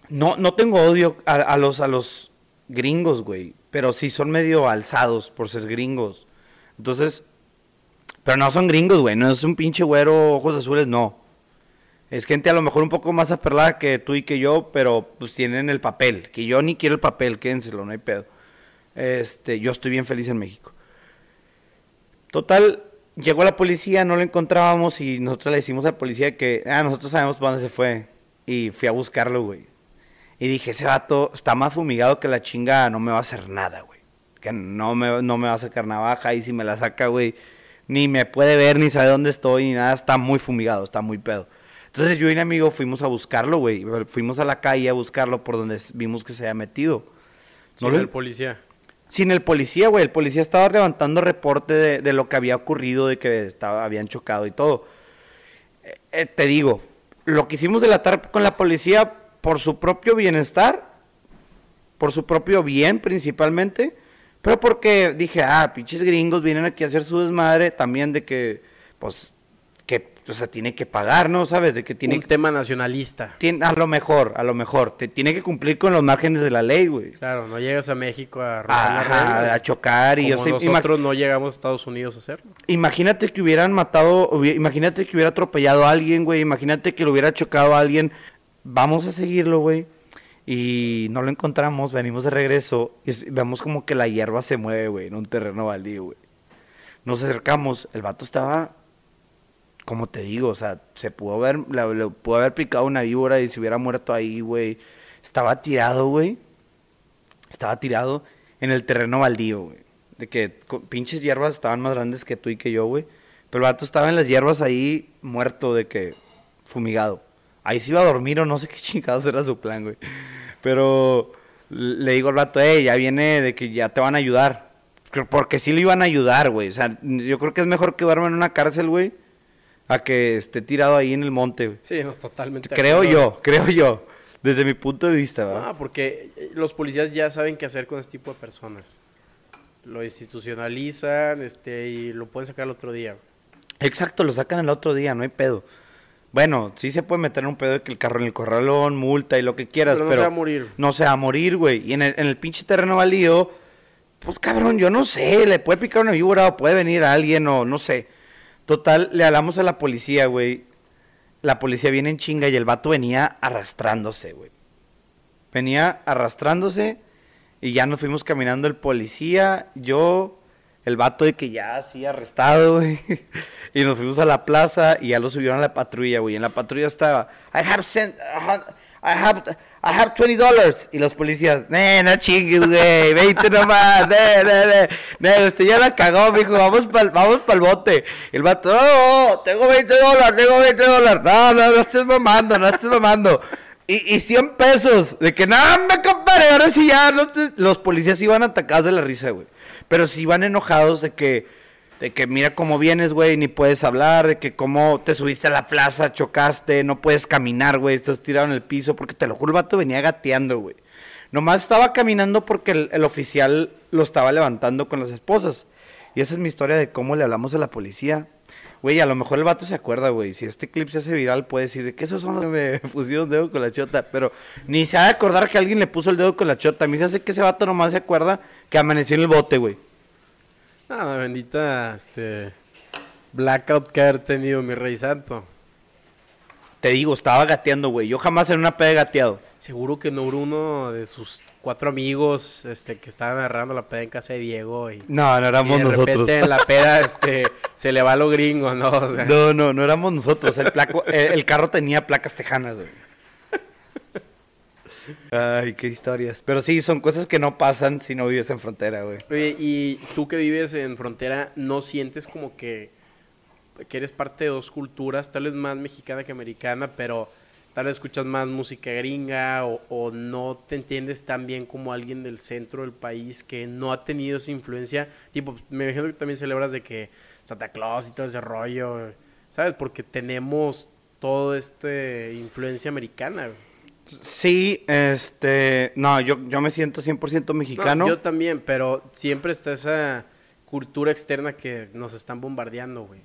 No, no tengo odio a, a los, a los gringos, güey. Pero sí son medio alzados por ser gringos. Entonces, pero no son gringos, güey. No es un pinche güero, ojos azules, no. Es gente a lo mejor un poco más aperlada que tú y que yo, pero pues tienen el papel. Que yo ni quiero el papel, quédenselo, no hay pedo. Este, yo estoy bien feliz en México. Total, llegó la policía, no lo encontrábamos y nosotros le decimos al policía que, ah, nosotros sabemos para dónde se fue. Y fui a buscarlo, güey. Y dije, ese vato está más fumigado que la chinga, no me va a hacer nada, güey. Que no me, no me va a sacar navaja y si me la saca, güey, ni me puede ver, ni sabe dónde estoy, ni nada. Está muy fumigado, está muy pedo. Entonces yo y mi amigo fuimos a buscarlo, güey. Fuimos a la calle a buscarlo por donde vimos que se había metido. ¿No el policía? Sin el policía, güey. El policía estaba levantando reporte de, lo que había ocurrido, de que estaba, habían chocado y todo. Eh, eh, te digo, lo que hicimos delatar con la policía por su propio bienestar, por su propio bien principalmente, pero porque dije, ah, pinches gringos vienen aquí a hacer su desmadre, también de que, pues, o sea, tiene que pagar, ¿no? ¿Sabes? De que tiene un tema nacionalista. Tiene, a lo mejor, a lo mejor. Te, tiene que cumplir con los márgenes de la ley, güey. Claro, no llegas a México a a chocar y... Como nosotros no llegamos a Estados Unidos a hacerlo. Imagínate que hubieran matado, imagínate que hubiera atropellado a alguien, güey. Imagínate que lo hubiera chocado a alguien. Vamos a seguirlo, güey. Y no lo encontramos, venimos de regreso y vemos como que la hierba se mueve, güey, en un terreno baldío, güey. Nos acercamos, el vato estaba como te digo, o sea, se pudo haber, le, pudo haber picado una víbora y se hubiera muerto ahí, güey. Estaba tirado, güey. Estaba tirado en el terreno baldío, güey. De que pinches hierbas estaban más grandes que tú y que yo, güey. Pero el vato estaba en las hierbas ahí muerto de que fumigado. Ahí se iba a dormir o no sé qué chingados era su plan, güey. Pero le digo al vato, eh, ya viene de que ya te van a ayudar. Porque sí lo iban a ayudar, güey. O sea, yo creo que es mejor que duerma en una cárcel, güey a que esté tirado ahí en el monte. Sí, totalmente. Creo yo, creo yo, desde mi punto de vista. ¿verdad? Ah, porque eh, los policías ya saben qué hacer con este tipo de personas. Lo institucionalizan este, y lo pueden sacar el otro día. Exacto, lo sacan el otro día, no hay pedo. Bueno, sí se puede meter un pedo de que el carro en el corralón, multa y lo que quieras, pero, no se va a morir. No se va a morir, güey. Y en el, en el pinche terreno baldío, pues cabrón, yo no sé, le puede picar una víbora o puede venir alguien o no sé. Total, le hablamos a la policía, güey. La policía viene en chinga y el vato venía arrastrándose, güey. Venía arrastrándose y ya nos fuimos caminando el policía, yo, el vato de que ya así arrestado, güey. y nos fuimos a la plaza y ya lo subieron a la patrulla, güey. En la patrulla estaba, I have sent, I have, I have 20 dollars. Y los policías, eh, no chingues, güey, 20 nomás, ne, ne, ne. usted ya la cagó, mijo, vamos pa'l, vamos pa'l bote. Y el vato, oh, tengo 20 dólares, tengo 20 dólares. No, no, no estés mamando, no estés mamando. Y, y 100 pesos, de que, no, me compadre, ahora sí ya, los, los policías iban atacados de la risa, güey. Pero sí iban enojados de que de que mira cómo vienes, güey, ni puedes hablar, de que cómo te subiste a la plaza, chocaste, no puedes caminar, güey, estás tirado en el piso, porque te lo juro, el vato venía gateando, güey. Nomás estaba caminando porque el, oficial lo estaba levantando con las esposas. Y esa es mi historia de cómo le hablamos a la policía. Güey, a lo mejor el vato se acuerda, güey. Si este clip se hace viral, puede decir de que esos son los que me pusieron dedo con la chota. Pero ni se ha de acordar que alguien le puso el dedo con la chota. A mí se hace que ese vato nomás se acuerda que amaneció en el bote, güey. Ah, bendita, este. Blackout que haber tenido mi rey santo. Te digo, estaba gateando, güey. Yo jamás en una peda he gateado. Seguro que no hubo uno de sus cuatro amigos este, que estaban agarrando la peda en casa de Diego. Y, no, no éramos nosotros. de repente en la peda este, se le va lo gringo, ¿no? No, no, no éramos nosotros. El, placo, el carro tenía placas tejanas, güey. Ay, qué historias. Pero sí, son cosas que no pasan si no vives en frontera, güey. Oye, y tú que vives en frontera, ¿no sientes como que, que eres parte de dos culturas, tal vez más mexicana que americana, pero tal vez escuchas más música gringa o, no te entiendes tan bien como alguien del centro del país que no ha tenido esa influencia? Tipo, me imagino que también celebras de que Santa Claus y todo ese rollo, ¿sabes? Porque tenemos toda esta influencia americana, güey. Sí, este, no, yo, yo me siento 100% mexicano. yo también, pero siempre está esa cultura externa que nos están bombardeando, güey.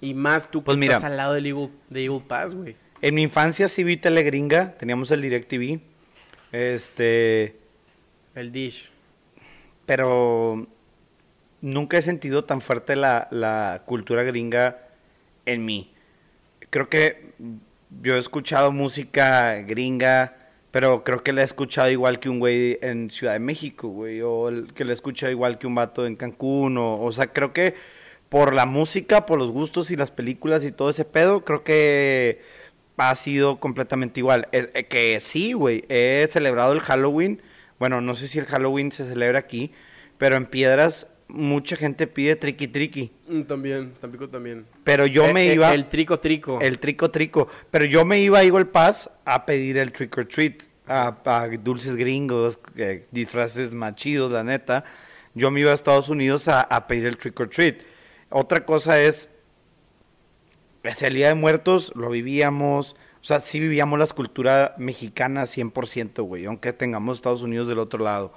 Y más tú que pues estás al lado del Eagle, de Eagle Pass, güey. En mi infancia sí vi telegringa, teníamos el DirecTV, este... El Dish. Pero nunca he sentido tan fuerte la, la cultura gringa en mí creo que yo he escuchado música gringa, pero creo que la he escuchado igual que un güey en Ciudad de México, güey, o el, que la he escuchado igual que un vato en Cancún, o, o sea, creo que por la música, por los gustos y las películas y todo ese pedo, creo que ha sido completamente igual. Es- eh, que sí, güey, he celebrado el Halloween, bueno, no sé si el Halloween se celebra aquí, pero en Piedras mucha gente pide triqui triqui. Mm, También, Tampico también. Pero yo Eh, me eh, iba... El trico trico. El trico trico. Pero yo me iba a Eagle Pass a pedir el trick or treat. A, a dulces gringos, eh, disfraces más chidos, la neta. Yo me iba a Estados Unidos a, a pedir el trick or treat. Otra cosa es, hacia el Día de Muertos lo vivíamos, o sea, sí vivíamos la cultura mexicana 100%, güey, aunque tengamos Estados Unidos del otro lado.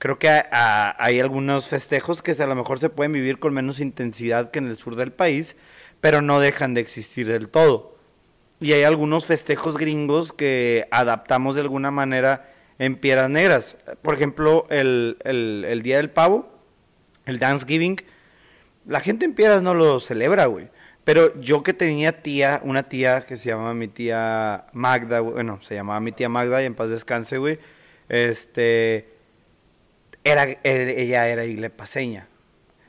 Creo que hay algunos festejos que a lo mejor se pueden vivir con menos intensidad que en el sur del país, pero no dejan de existir del todo. Y hay algunos festejos gringos que adaptamos de alguna manera en Piedras Negras. Por ejemplo, el, el- Día del Pavo, el Thanksgiving, la gente en Piedras no lo celebra, güey. Pero yo que tenía tía, una tía que se llamaba mi tía Magda, bueno, se llamaba mi tía Magda y en paz descanse, güey. Este, era, era- ella era iglepaseña.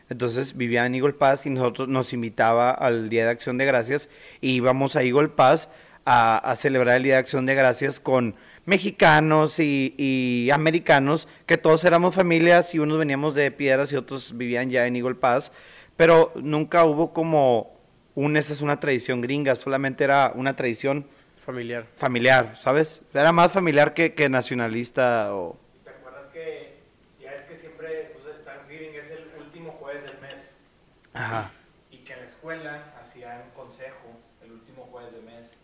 Entonces vivía en Eagle Pass y nosotros nos invitaba al Día de Acción de Gracias y íbamos a Eagle Pass a, a celebrar el Día de Acción de Gracias con mexicanos y, y americanos, que todos éramos familias y unos veníamos de Piedras y otros vivían ya en Eagle Pass, pero nunca hubo como un, esa es una tradición gringa, solamente era una tradición Familiar. familiar, ¿sabes? Era más familiar que, que nacionalista o... ¿Te acuerdas que ya es que siempre pues, el Thanksgiving es el último jueves del mes Ajá. y que en la escuela hacían consejo el último jueves del mes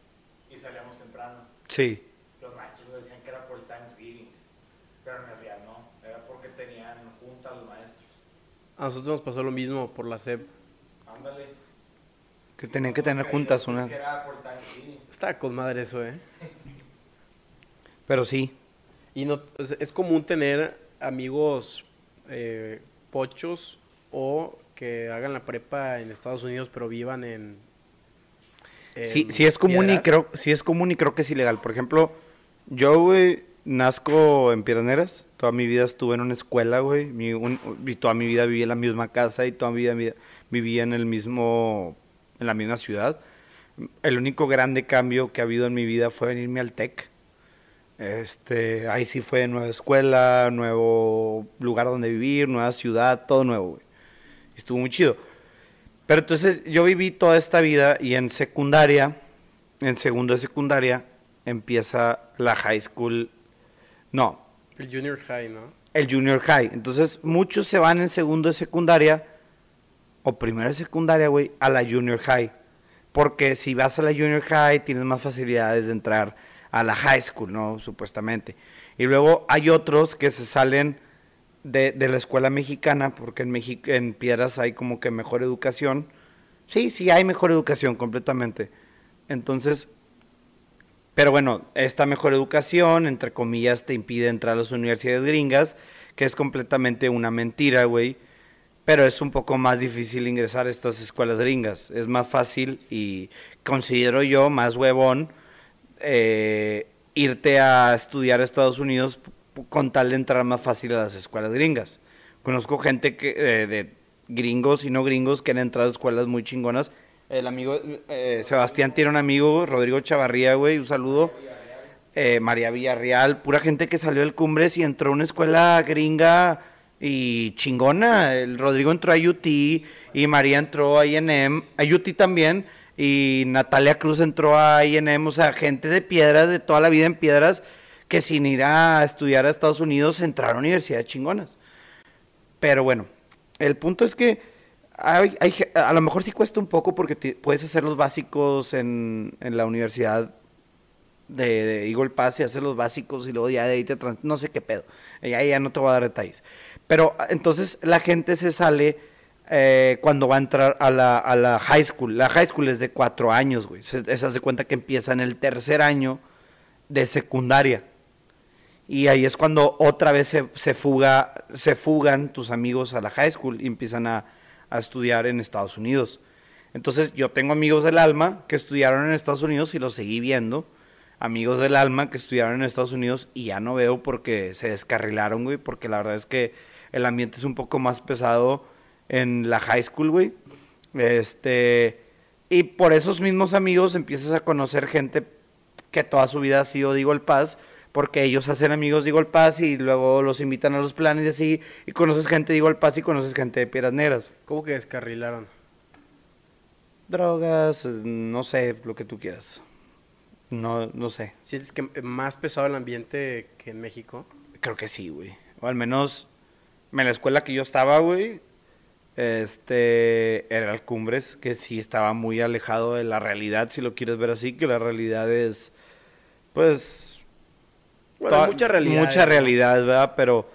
y salíamos temprano? Sí. Los maestros nos decían que era por el Thanksgiving, pero en realidad no, era porque tenían junta los maestros. A nosotros nos pasó lo mismo por la SEP. Ándale. Que tenían que tener juntas una... que era por Thanksgiving. Está con madre eso, ¿eh? Pero sí. Y no, es, es común tener amigos eh, pochos o que hagan la prepa en Estados Unidos pero vivan en... Sí, en sí es común y creo, sí es común y creo que es ilegal. Por ejemplo, yo, güey, nazco en Piedras Toda mi vida estuve en una escuela, güey. Mi- un- y toda mi vida viví en la misma casa y toda mi vida vi- vivía en el mismo, en la misma ciudad. El único grande cambio que ha habido en mi vida fue venirme al TEC. Este, ahí sí fue nueva escuela, nuevo lugar donde vivir, nueva ciudad, todo nuevo, güey. Estuvo muy chido. Pero entonces yo viví toda esta vida y en secundaria, en segundo de secundaria, empieza la high school. No, El junior high, ¿no? el junior high. Entonces muchos se van en segundo de secundaria o primero de secundaria, güey, a la junior high. Porque si vas a la junior high tienes más facilidades de entrar a la high school, ¿no? Supuestamente. Y luego hay otros que se salen de, de la escuela mexicana, porque en, Mexi- en Piedras hay como que mejor educación. Sí, sí, hay mejor educación completamente. Entonces, pero bueno, esta mejor educación, entre comillas, te impide entrar a las universidades gringas, que es completamente una mentira, güey. Pero es un poco más difícil ingresar a estas escuelas gringas. Es más fácil y considero yo más huevón eh, irte a estudiar a Estados Unidos con tal de entrar más fácil a las escuelas gringas. Conozco gente que, de gringos y no gringos que han entrado a escuelas muy chingonas. El amigo eh, Sebastián tiene un amigo, Rodrigo Chavarría, güey, un saludo. Eh, María Villarreal, pura gente que salió del Cumbres y entró a una escuela gringa y chingona. El Rodrigo entró a UT y María entró a INM, a UT también, y Natalia Cruz entró a INM, o sea, gente de piedras, de toda la vida en piedras, que sin ir a estudiar a Estados Unidos entraron a universidades chingonas. Pero bueno, el punto es que hay- a lo mejor sí cuesta un poco porque puedes hacer los básicos en, en la universidad de, de Eagle Pass y hacer los básicos y luego ya de ahí te trans- no sé qué pedo. Ya, ya no te voy a dar detalles. Pero ah, entonces la gente se sale eh, cuando va a entrar a la, a la high school. La high school es de cuatro años, güey. Se, se hace cuenta que empieza en el tercer año de secundaria. Y ahí es cuando otra vez se, se fuga, se fugan tus amigos a la high school y empiezan a, a estudiar en Estados Unidos. Entonces yo tengo amigos del alma que estudiaron en Estados Unidos y los seguí viendo. Amigos del alma que estudiaron en Estados Unidos y ya no veo porque se descarrilaron, güey, porque la verdad es que el ambiente es un poco más pesado en la high school, güey. Este, y por esos mismos amigos empiezas a conocer gente que toda su vida ha sido Digo el Paz, porque ellos hacen amigos Digo el Paz y luego los invitan a los planes y así, y conoces gente Digo el Paz y conoces gente de Piedras Negras. ¿Cómo que descarrilaron? Drogas, no sé, lo que tú quieras. No, no sé. ¿Sientes que más pesado el ambiente que en México? Creo que sí, güey. O al menos en la escuela que yo estaba, güey, este era el Cumbres, que sí estaba muy alejado de la realidad, si lo quieres ver así, que la realidad es, pues, Bueno, hay mucha realidad. mucha realidad, ¿verdad? Pero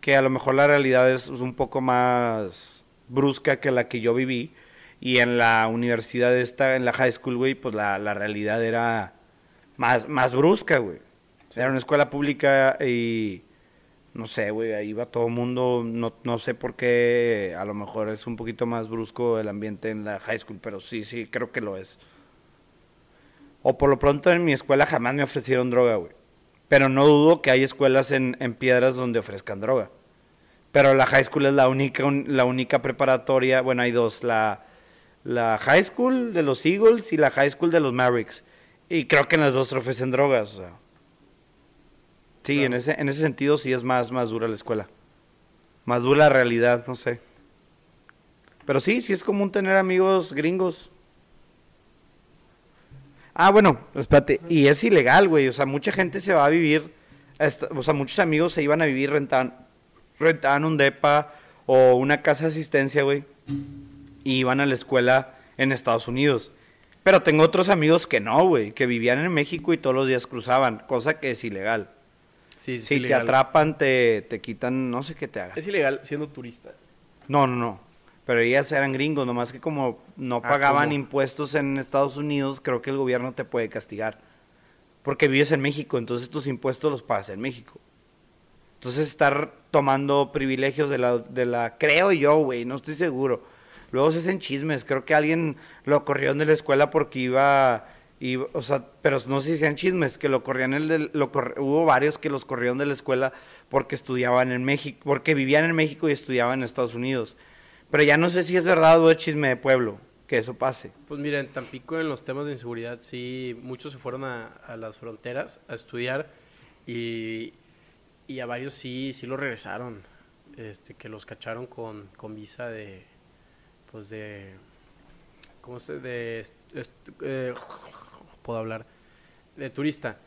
que a lo mejor la realidad es un poco más brusca que la que yo viví. Y en la universidad esta, en la high school, güey, pues la, la realidad era más, más brusca, güey. Era una escuela pública y no sé, güey, ahí va todo el mundo, no, no sé por qué, a lo mejor es un poquito más brusco el ambiente en la high school, pero sí, sí, creo que lo es. O por lo pronto en mi escuela jamás me ofrecieron droga, güey. Pero no dudo que hay escuelas en, en piedras donde ofrezcan droga. Pero la high school es la única, la única preparatoria, bueno, hay dos, la, la high school de los Eagles y la high school de los Mavericks. Y creo que en las dos ofrecen drogas, o sea. Sí, Claro. en, ese, en ese sentido sí es más, más dura la escuela. Más dura la realidad, no sé. Pero sí, sí es común tener amigos gringos. Ah, bueno, espérate. Y es ilegal, güey. O sea, mucha gente se va a vivir. a esta- o sea, muchos amigos se iban a vivir rentaban, rentaban un depa o una casa de asistencia, güey. Y iban a la escuela en Estados Unidos. Pero tengo otros amigos que no, güey. Que vivían en México y todos los días cruzaban. Cosa que es ilegal. Sí, sí, Si es te ilegal. atrapan, te, te quitan, no sé qué te hagan. Es ilegal siendo turista. No, no, no. Pero ellas eran gringos, nomás que como no Ah, pagaban impuestos en Estados Unidos, creo que el gobierno te puede castigar. Porque vives en México, entonces tus impuestos los pagas en México. Entonces estar tomando privilegios de la, de la creo yo, güey, no estoy seguro. Luego se hacen chismes, creo que alguien lo corrió de la escuela porque iba, iba- o sea, pero no sé si sean chismes, que lo corrían el del- lo corri- hubo varios que los corrieron de la escuela porque estudiaban en México, porque vivían en México y estudiaban en Estados Unidos. Pero ya no sé si es verdad o es chisme de pueblo que eso pase. Pues mira, en Tampico en los temas de inseguridad sí, muchos se fueron a, a las fronteras a estudiar y, y a varios sí, sí lo regresaron, este, que los cacharon con, con visa de, pues de, ¿cómo se? De, eh, puedo hablar, de turista.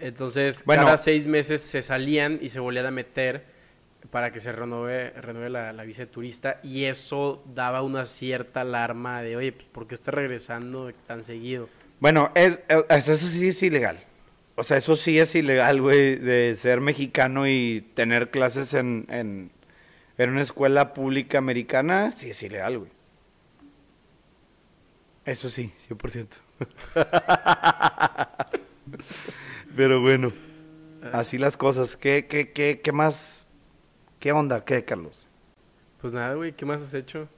Entonces, Bueno. cada seis meses se salían y se volvían a meter para que se renueve, renueve la, visa de turista y eso daba una cierta alarma de, oye, pues, ¿por qué está regresando tan seguido? Bueno, es, es- eso sí es ilegal. O sea, eso sí es ilegal, güey, de ser mexicano y tener clases en, en, en una escuela pública americana, sí es ilegal, güey. Eso sí, 100%. Pero bueno, así las cosas. ¿Qué, qué, qué, qué más? ¿Qué onda? ¿Qué, Carlos? Pues nada, güey, ¿qué más has hecho?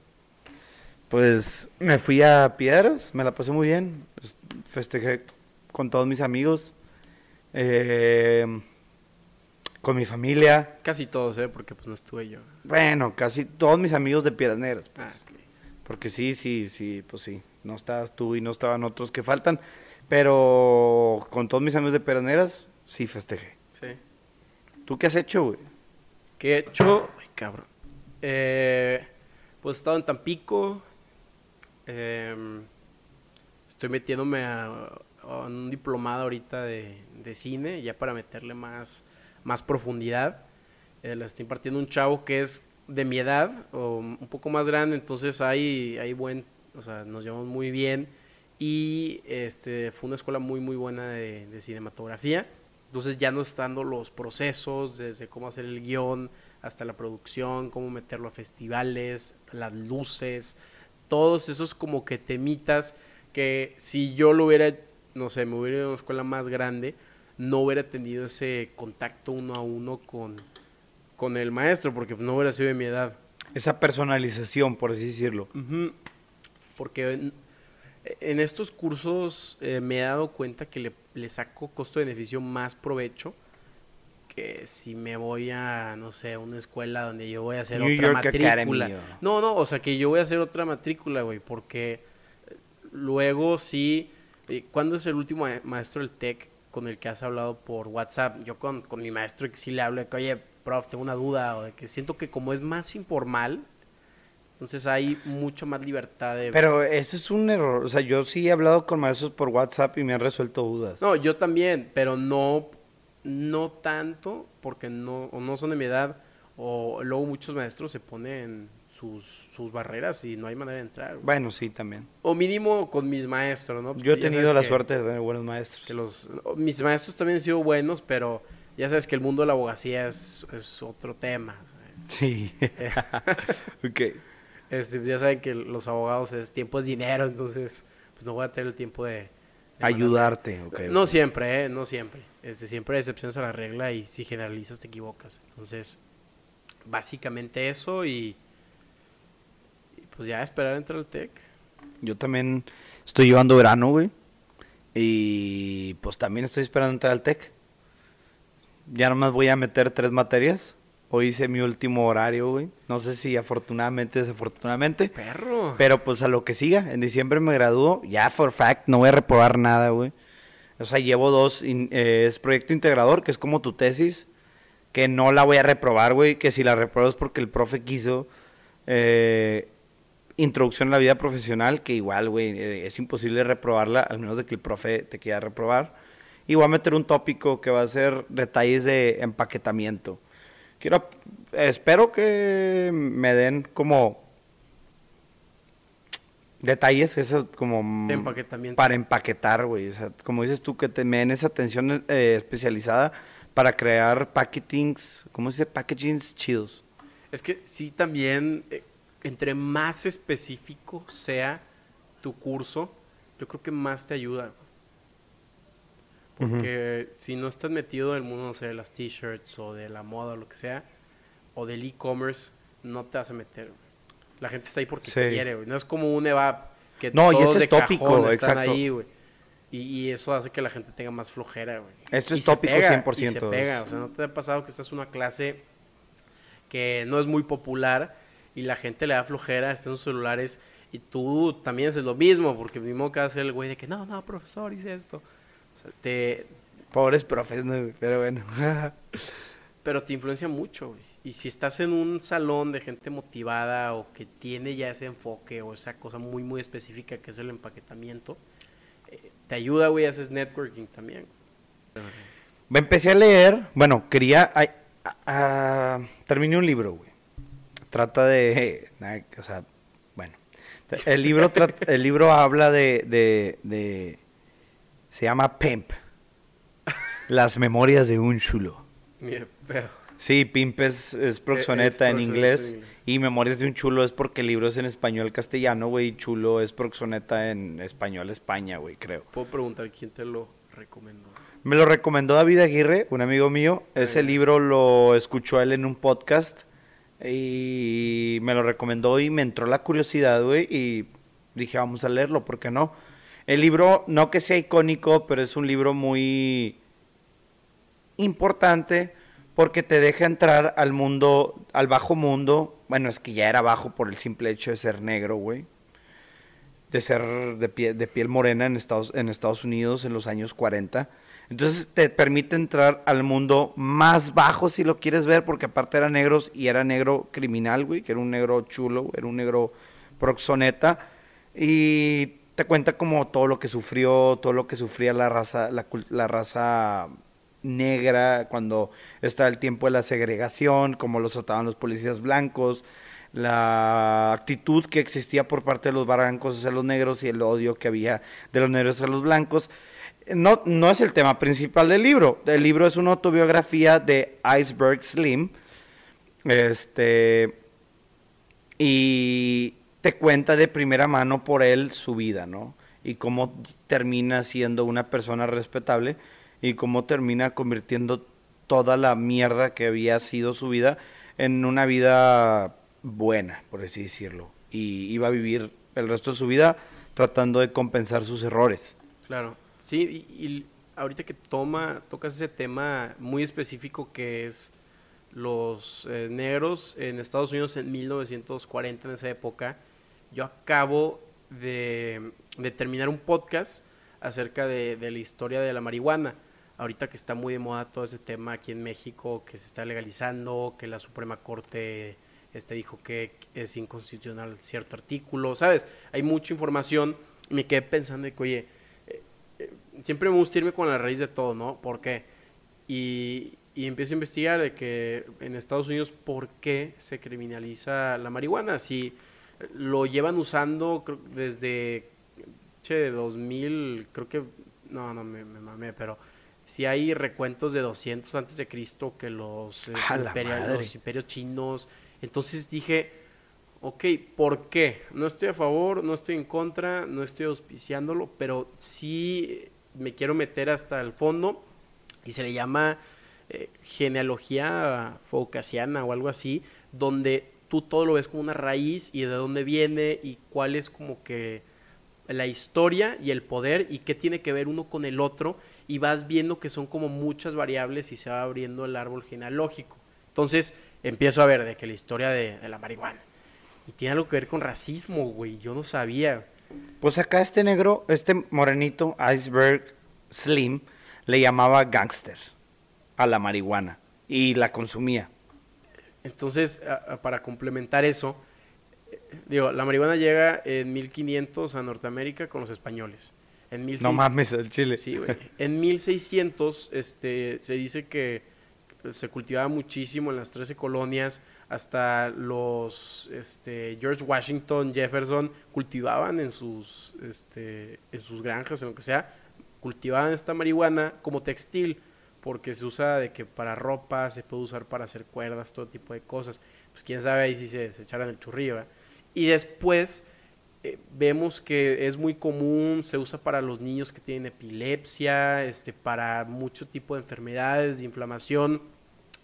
Pues me fui a Piedras, me la pasé muy bien. pues, Festejé con todos mis amigos, eh, con mi familia. Casi todos, ¿eh? Porque pues no estuve yo. Bueno, casi todos mis amigos de Piedras Negras. Ah, pues. ok. Porque sí, sí, sí, pues sí. No estabas tú y no estaban otros que faltan. Pero con todos mis amigos de Piedras Negras, sí festejé. Sí. ¿Tú qué has hecho, güey? ¿Qué he hecho? Ay, cabrón. Eh, pues he estado en Tampico. em, estoy metiéndome a, un diplomado ahorita de, cine, ya para meterle más, más profundidad. Eh, la estoy impartiendo un chavo que es de mi edad o un poco más grande, entonces hay, hay buen, o sea, nos llevamos muy bien. Y este fue una escuela muy, muy buena de cinematografía. Entonces ya no estando los procesos, desde cómo hacer el guion hasta la producción, cómo meterlo a festivales, las luces, todos esos como que temitas que si yo lo hubiera, no sé, me hubiera ido a una escuela más grande, no hubiera tenido ese contacto uno a uno con, con el maestro, porque no hubiera sido de mi edad. Esa personalización, por así decirlo. Porque en, estos cursos eh, me he dado cuenta que le, le saco costo-beneficio más provecho que si me voy a, no sé, una escuela donde yo voy a hacer New otra York matrícula. Academy, No, no, o sea, que yo voy a hacer otra matrícula, güey, porque eh, luego sí... eh, ¿Cuándo es el último ma- maestro del TEC con el que has hablado por WhatsApp? Yo con, con mi maestro que sí le hablo de que, oye, prof, tengo una duda, o de que siento que como es más informal, entonces hay mucho más libertad de... Pero ese es un error. O sea, yo sí he hablado con maestros por WhatsApp y me han resuelto dudas. No, yo también, pero no, no tanto, porque no, o no son de mi edad, o luego muchos maestros se ponen sus, sus barreras y no hay manera de entrar. güey. Bueno, sí, también. O mínimo con mis maestros, ¿no? Yo he tenido la suerte de tener buenos maestros. que los mis maestros también han sido buenos, pero ya sabes que el mundo de la abogacía es, es otro tema. ¿sabes? Sí. ok. Este, ya saben que los abogados es tiempo es dinero, entonces pues no voy a tener el tiempo de, Ayudarte. ok, no siempre, ¿eh? No siempre. Este, siempre hay excepciones a la regla y si generalizas te equivocas. Entonces, básicamente eso y, y, pues ya esperar entrar al TEC. Yo también estoy llevando verano, güey. Y pues también estoy esperando entrar al TEC. Ya nomás voy a meter tres materias. Hoy hice mi último horario, güey. No sé si afortunadamente, desafortunadamente. Perro. Pero pues a lo que siga. En diciembre me gradúo. Ya, for fact, no voy a reprobar nada, güey. O sea, llevo dos. in- eh, es proyecto integrador, que es como tu tesis. Que no la voy a reprobar, güey. Que si la repruebo es porque el profe quiso. eh, introducción a la vida profesional, que igual, güey, eh, es imposible reprobarla, al menos de que el profe te quiera reprobar. Y voy a meter un tópico que va a ser detalles de empaquetamiento. Quiero, espero que me den como detalles, eso como De empaquetamiento. para empaquetar, güey. O sea, como dices tú, que te me den esa atención eh, especializada para crear packagings, ¿cómo se dice? Packagings chidos. Es que sí también, eh, entre más específico sea tu curso, yo creo que más te ayuda. Porque si no estás metido en el mundo, no sé, de las t-shirts o de la moda o lo que sea, o del e-commerce, no te vas a meter. La gente está ahí porque Sí. quiere, güey. No es como un EVAP que No, y todos este de es tópico, cajón están exacto. ahí, güey. Y, y eso hace que la gente tenga más flojera, güey. Esto Y es tópico pega, 100%, Y se pega. O sea, ¿no te ha pasado que estás en una clase que no es muy popular y la gente le da flojera, está en sus celulares y tú también haces lo mismo, porque mismo que hace el güey de que no, no, profesor, hice esto. Sea, te, Pobres profes, ¿no, pero bueno. pero te influencia mucho, güey. Y si estás en un salón de gente motivada o que tiene ya ese enfoque o esa cosa muy, muy específica que es el empaquetamiento, eh, te ayuda, güey, haces networking también. Me empecé a leer, bueno, quería, ay, a- a- terminé un libro, güey. Trata de, o sea, bueno, el libro, el libro habla de, de, de, se llama Pimp, las memorias de un chulo. Sí, Pimp es, es proxoneta es en inglés en inglés. y Memorias de un chulo es porque el libro es en español castellano, güey, y chulo es proxoneta en español España, güey, creo. Puedo preguntar quién te lo recomendó. Me lo recomendó David Aguirre, un amigo mío. Ese libro lo escuchó él en un podcast y me lo recomendó y me entró la curiosidad, güey, y dije, vamos a leerlo, ¿por qué no? El libro, no que sea icónico, pero es un libro muy importante porque te deja entrar al mundo, al bajo mundo. Bueno, es que ya era bajo por el simple hecho de ser negro, güey. De ser de piel, morena en Estados, en Estados Unidos en los años 40. Entonces te permite entrar al mundo más bajo si lo quieres ver, porque aparte eran negros y era negro criminal, güey, que era un negro chulo, era un negro proxoneta. Y te cuenta como todo lo que sufrió, todo lo que sufría la raza, la, la raza negra cuando estaba el tiempo de la segregación, cómo los trataban los policías blancos, la actitud que existía por parte de los barrancos hacia los negros y el odio que había de los negros hacia los blancos. No, no es el tema principal del libro. El libro es una autobiografía de Iceberg Slim. Este. Y te cuenta de primera mano por él su vida, ¿no? Y cómo termina siendo una persona respetable y cómo termina convirtiendo toda la mierda que había sido su vida en una vida buena, por así decirlo. Y iba a vivir el resto de su vida tratando de compensar sus errores. Claro, sí, y, ahorita que toma, tocas ese tema muy específico que es los eh, negros en Estados Unidos en 1940, en esa época, yo acabo de, terminar un podcast acerca de, la historia de la marihuana. Ahorita que está muy de moda todo ese tema aquí en México, que se está legalizando, que la Suprema Corte este dijo que es inconstitucional cierto artículo, ¿sabes? Hay mucha información me quedé pensando de que, oye, eh, eh, siempre me gusta irme con la raíz de todo, ¿no? ¿Por qué? Y, y empiezo a investigar de que en Estados Unidos, ¿por qué se criminaliza la marihuana? Si lo llevan usando creo, desde, che, de 2000, creo que, no, no, me, me mamé, pero si hay recuentos de 200 antes de Cristo que los, eh, los imperios chinos. Entonces dije, ok, ¿por qué? No estoy a favor, no estoy en contra, no estoy auspiciándolo, pero sí me quiero meter hasta el fondo y se le llama eh, genealogía foucaciana o algo así, donde tú todo lo ves como una raíz y de dónde viene y cuál es como que la historia y el poder y qué tiene que ver uno con el otro y vas viendo que son como muchas variables y se va abriendo el árbol genealógico. Entonces empiezo a ver de que la historia de, de la marihuana y tiene algo que ver con racismo, güey, yo no sabía. Pues acá este negro, este morenito, Iceberg Slim, le llamaba gangster a la marihuana y la consumía. Entonces, a- a- para complementar eso, digo, la marihuana llega en 1500 a Norteamérica con los españoles. En 1600 No mames, el chile. Sí, güey. En 1600 este, se dice que se cultivaba muchísimo en las 13 colonias, hasta los este, George Washington, Jefferson cultivaban en sus, este, en sus granjas, en lo que sea, cultivaban esta marihuana como textil, porque se usa de que para ropa, se puede usar para hacer cuerdas, todo tipo de cosas. Pues quién sabe ahí si se, se echaran el churrillo, ¿verdad? Y después eh, vemos que es muy común, se usa para los niños que tienen epilepsia, este, para mucho tipo de enfermedades, de inflamación.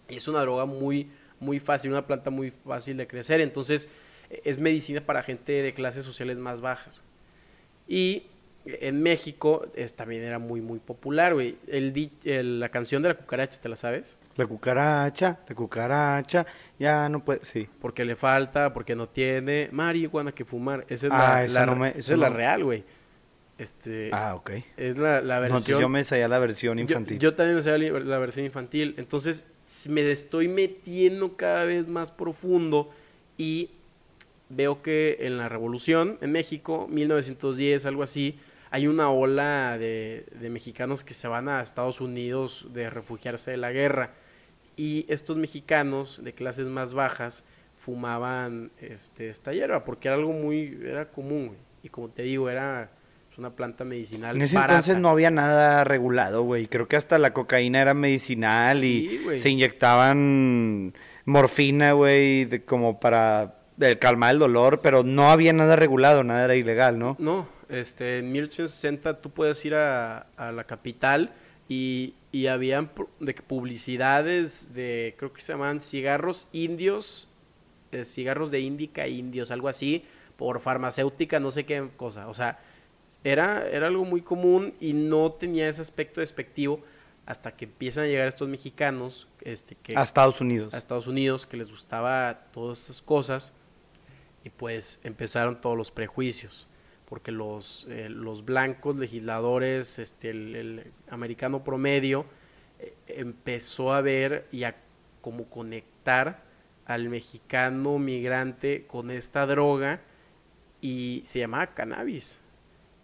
Es una droga muy, muy fácil, una planta muy fácil de crecer. Entonces, eh, es medicina para gente de clases sociales más bajas. Y en México es, también era muy, muy popular, güey. El, el- la canción de la cucaracha, ¿te la sabes? La cucaracha, la cucaracha, ya no puede, sí. Porque le falta, porque no tiene marihuana que fumar. Esa es Ah, la, esa la- no me- esa es la real, güey. Este, Ah, ok. es la, la versión. yo me sabía la versión infantil. Yo, también me sabía la, la versión infantil. Entonces me estoy metiendo cada vez más profundo y veo que en la revolución en México, 1910, algo así, hay una ola de, de mexicanos que se van a Estados Unidos de refugiarse de la guerra. Y estos mexicanos de clases más bajas fumaban este, esta hierba porque era algo muy, era común. Y como te digo, era pues, una planta medicinal. en ese barata. entonces no había nada regulado, güey. Creo que hasta la cocaína era medicinal Sí, y se inyectaban morfina, güey, como para eh, calmar el dolor, pero no había nada regulado, nada era ilegal, ¿no? No, este, en 1860 tú puedes ir a, a la capital y, y habían de publicidades de, creo que se llamaban cigarros indios, eh, cigarros de índica indios, algo así, por farmacéutica, no sé qué cosa. O sea, era, era algo muy común y no tenía ese aspecto despectivo hasta que empiezan a llegar estos mexicanos este, que, A Estados Unidos. a Estados Unidos que les gustaba todas estas cosas y pues empezaron todos los prejuicios porque los, eh, los blancos legisladores, este, el, el americano promedio eh, empezó a ver y a como conectar al mexicano migrante con esta droga y se llamaba cannabis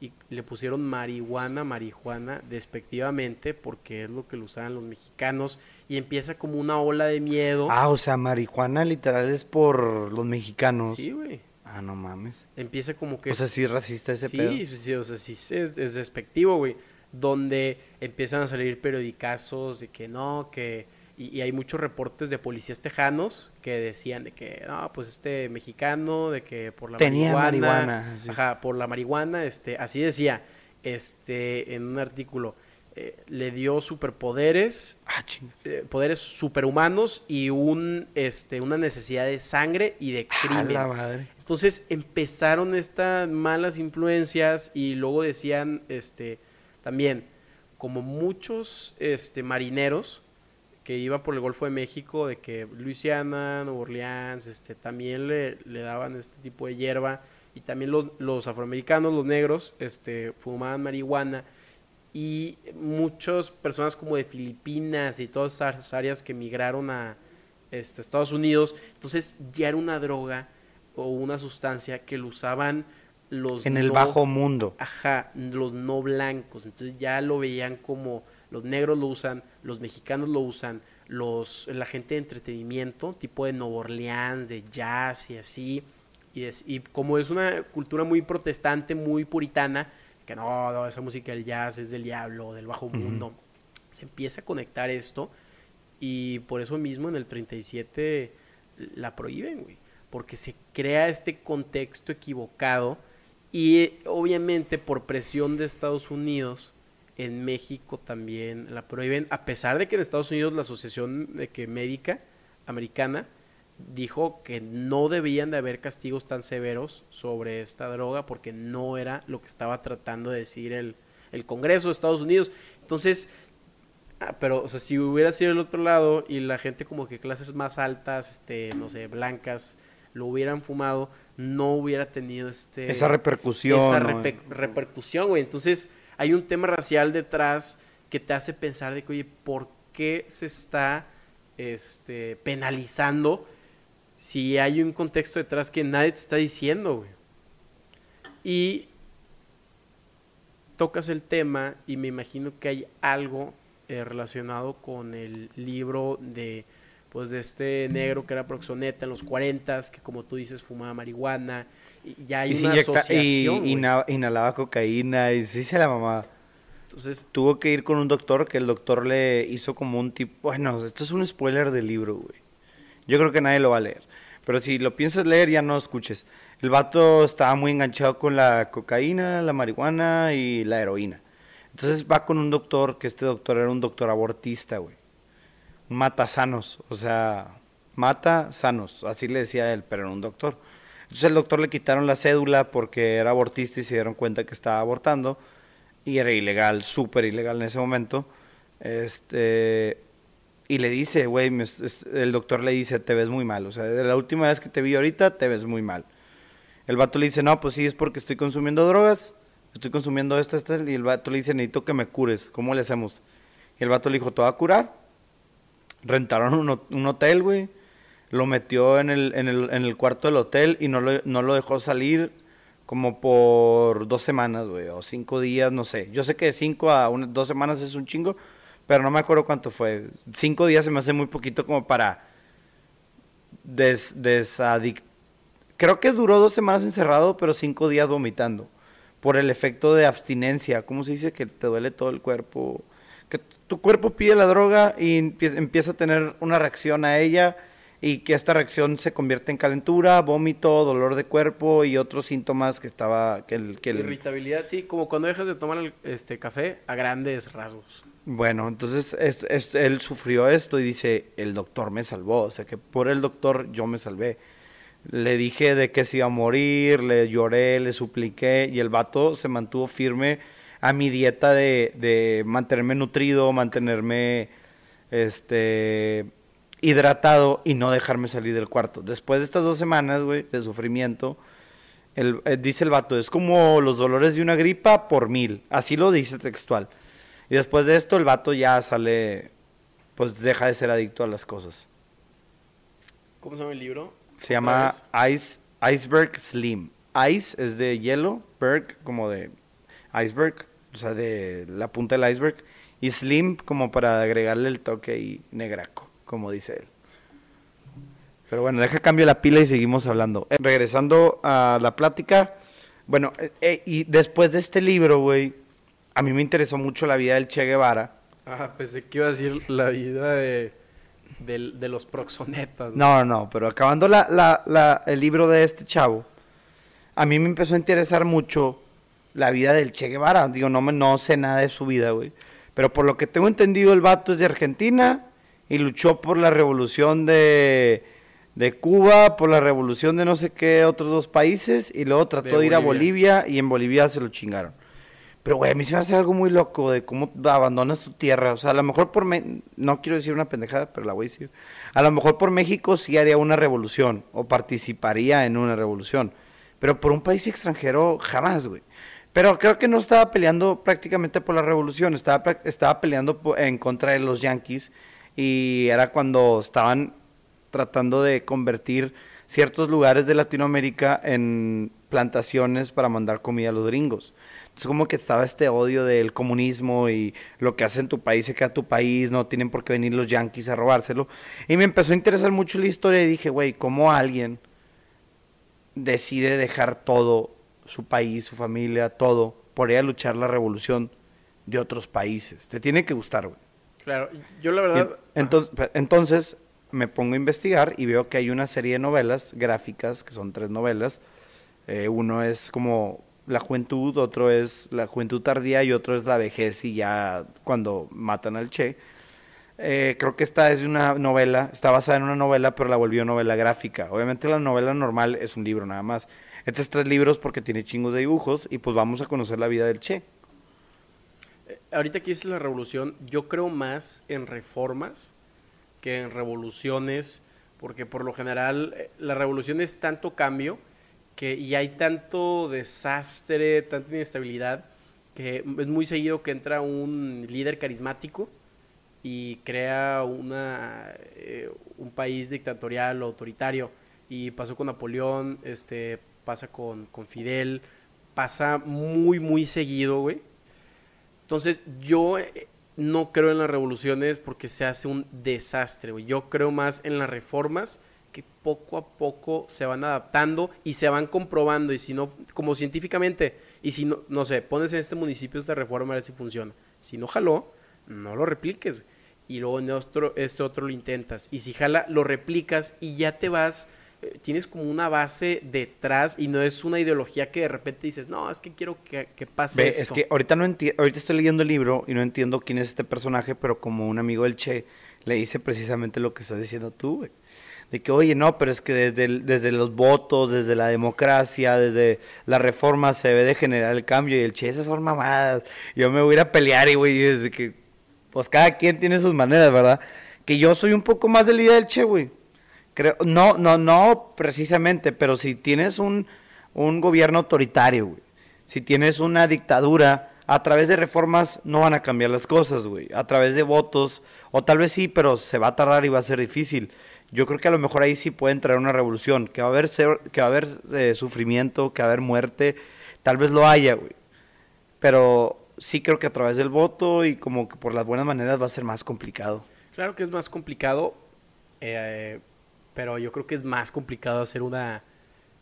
y le pusieron marihuana, marihuana despectivamente porque es lo que lo usaban los mexicanos y empieza como una ola de miedo. Ah, o sea, marihuana literal es por los mexicanos. Sí, güey. Ah, no mames. Empieza como que O sea, sí racista ese sí, pedo. sí, o sea, sí es, es despectivo, güey. Donde empiezan a salir periodicazos de que no, que... Y, y hay muchos reportes de policías tejanos que decían de que, no, pues este mexicano, de que por la Tenía marihuana... marihuana, sí. Ajá, por la marihuana, este, así decía, este, en un artículo, eh, le dio superpoderes Ah, eh, poderes superhumanos y un, este, una necesidad de sangre y de crimen. la madre. Entonces empezaron estas malas influencias y luego decían, este, también, como muchos este, marineros que iban por el Golfo de México, de que Luisiana, Nueva Orleans, este, también le, daban este tipo de hierba y también los, los afroamericanos, los negros, este, fumaban marihuana y muchas personas como de Filipinas y todas esas áreas que migraron a este, Estados Unidos, entonces ya era una droga o una sustancia que lo usaban los En el no- bajo mundo. Ajá, los no blancos. Entonces ya lo veían como los negros lo usan, los mexicanos lo usan, los la gente de entretenimiento, tipo de Nueva Orleans, de jazz y así. Y, es, y como es una cultura muy protestante, muy puritana, que no, no, esa música del jazz es del diablo, del bajo mundo, se empieza a conectar esto y por eso mismo en el 37 la prohíben, güey. Porque se crea este contexto equivocado y obviamente por presión de Estados Unidos, en México también la prohíben, a pesar de que en Estados Unidos la Asociación de que Médica Americana dijo que no debían de haber castigos tan severos sobre esta droga porque no era lo que estaba tratando de decir el, el Congreso de Estados Unidos. Entonces, Ah, pero, o sea, si hubiera sido el otro lado y la gente como que clases más altas, este, no sé, blancas, lo hubieran fumado, no hubiera tenido este... Esa repercusión. esa repercusión, güey. Entonces, hay un tema racial detrás que te hace pensar de que, oye, ¿por qué se está este, penalizando si hay un contexto detrás que nadie te está diciendo, güey? Y tocas el tema y me imagino que hay algo eh, relacionado con el libro de pues de este negro que era proxoneta en los 40 que como tú dices fumaba marihuana y ya hay Y, una inyecta- y asociación ina- inhalaba cocaína y sí se la mamá. entonces Tuvo que ir con un doctor que el doctor le hizo como un tipo... Bueno, esto es un spoiler del libro, güey. Yo creo que nadie lo va a leer. Pero si lo piensas leer, ya no escuches. El vato estaba muy enganchado con la cocaína, la marihuana y la heroína. Entonces va con un doctor, que este doctor era un doctor abortista, güey. Mata sanos, o sea, mata sanos, así le decía él, pero era un doctor. Entonces el doctor le quitaron la cédula porque era abortista y se dieron cuenta que estaba abortando y era ilegal, súper ilegal en ese momento. Este y le dice, güey, el doctor le dice, te ves muy mal, o sea, de la última vez que te vi ahorita te ves muy mal. El vato le dice, no, pues sí, es porque estoy consumiendo drogas, estoy consumiendo esta, esta, y el vato le dice, necesito que me cures, ¿cómo le hacemos? Y el vato le dijo, te voy a curar. Rentaron un, un hotel, güey, lo metió en el, en, el, en el cuarto del hotel y no lo, no lo dejó salir como por dos semanas, güey, o cinco días, no sé. Yo sé que de cinco a una- dos semanas es un chingo, pero no me acuerdo cuánto fue. Cinco días se me hace muy poquito como para des, Creo que duró dos semanas encerrado, pero cinco días vomitando. Por el efecto de abstinencia. ¿Cómo se dice? Que te duele todo el cuerpo. Tu cuerpo pide la droga y empie- empieza a tener una reacción a ella y que esta reacción se convierte en calentura, vómito, dolor de cuerpo y otros síntomas que estaba... Que el, que el- irritabilidad sí como cuando dejas de tomar el, este café a grandes rasgos Bueno, entonces es- es- él sufrió esto y dice, el doctor me salvó, o sea que por el doctor yo me salvé. Le dije de que se iba a morir, le lloré, le supliqué y el vato se mantuvo firme a mi dieta de, de mantenerme nutrido, mantenerme este hidratado y no dejarme salir del cuarto. Después de estas dos semanas, güey, de sufrimiento, el, eh, dice el vato, es como los dolores de una gripa por mil. Así lo dice textual. Y después de esto, el vato ya sale, pues deja de ser adicto a las cosas. ¿cómo se llama el libro? Se llama. Ice, Iceberg Slim. Ice es de hielo, berg como de iceberg, o sea, de la punta del iceberg. Y Slim como para agregarle el toque y negraco, como dice él. Pero bueno, deja cambio la pila y seguimos hablando. Eh, regresando a la plática, bueno, eh, eh, y después de este libro, güey, a mí me interesó mucho la vida del Che Guevara. Ah, pensé que iba a decir la vida de, de los proxonetas. No, no, no, pero acabando la, la- la- el libro de este chavo, a mí me empezó a interesar mucho la vida del Che Guevara. Digo, no, me, no sé nada de su vida, güey. Pero por lo que tengo entendido, el vato es de Argentina y luchó por la revolución de, de Cuba, por la revolución de no sé qué otros dos países y luego trató de, ir a Bolivia y en Bolivia se lo chingaron. Pero, güey, a mí se me hace algo muy loco de cómo abandonas tu tierra. O sea, a lo mejor por... no quiero decir una pendejada, pero la voy a decir. A lo mejor por México sí haría una revolución o participaría en una revolución. Pero por un país extranjero, jamás, güey. Pero creo que no estaba peleando prácticamente por la revolución, estaba, estaba peleando en contra de los yanquis y era cuando estaban tratando de convertir ciertos lugares de Latinoamérica en plantaciones para mandar comida a los gringos. Entonces como que estaba este odio del comunismo y lo que hace en tu país se queda tu país, no tienen por qué venir los yanquis a robárselo. Y me empezó a interesar mucho la historia y dije, güey, ¿cómo alguien decide dejar todo su país, su familia, todo, por ir a luchar la revolución de otros países. Te tiene que gustar, güey. Claro, yo la verdad... entonces, entonces me pongo a investigar y veo que hay una serie de novelas gráficas, que son tres novelas. Eh, uno es como la juventud, otro es la juventud tardía y otro es la vejez y ya cuando matan al Che. Eh, creo que esta es una novela, está basada en una novela, pero la volvió novela gráfica. Obviamente la novela normal es un libro nada más. Estos tres libros porque tiene chingos de dibujos y pues vamos a conocer la vida del Che. Eh, ahorita que es la revolución, yo creo más en reformas que en revoluciones, porque por lo general eh, la revolución es tanto cambio que, y hay tanto desastre, tanta inestabilidad, que es muy seguido que entra un líder carismático y crea una, eh, un país dictatorial o autoritario. Y pasó con Napoleón, este, pasa con, con Fidel, pasa muy, muy seguido, güey. Entonces, yo eh, no creo en las revoluciones porque se hace un desastre, güey. Yo creo más en las reformas que poco a poco se van adaptando y se van comprobando. Y si no, como científicamente, y si no, no sé, pones en este municipio esta reforma a ver si funciona. Si no jaló, no lo repliques, güey. Y luego en este otro lo intentas. Y si jala, lo replicas y ya te vas tienes como una base detrás y no es una ideología que de repente dices, no, es que quiero que, pase Es que ahorita no ahorita estoy leyendo el libro y no entiendo quién es este personaje, pero como un amigo del Che le dice precisamente lo que estás diciendo tú, güey. De que, oye, no, pero es que desde, desde los votos, desde la democracia, desde la reforma se debe de generar el cambio. Y el Che, esas son mamadas. Yo me voy a ir a pelear y, güey, desde que, pues cada quien tiene sus maneras, ¿verdad? Que yo soy un poco más del idea del Che, güey Creo, no, no, no precisamente, pero si tienes un, un gobierno autoritario, güey, si tienes una dictadura, a través de reformas no van a cambiar las cosas, güey. A través de votos, o tal vez sí, pero se va a tardar y va a ser difícil. Yo creo que a lo mejor ahí sí puede entrar una revolución, que va a haber, que va a haber eh, sufrimiento, que va a haber muerte, tal vez lo haya, güey. Pero sí creo que a través del voto y como que por las buenas maneras va a ser más complicado. Claro que es más complicado. Eh, pero yo creo que es más complicado hacer una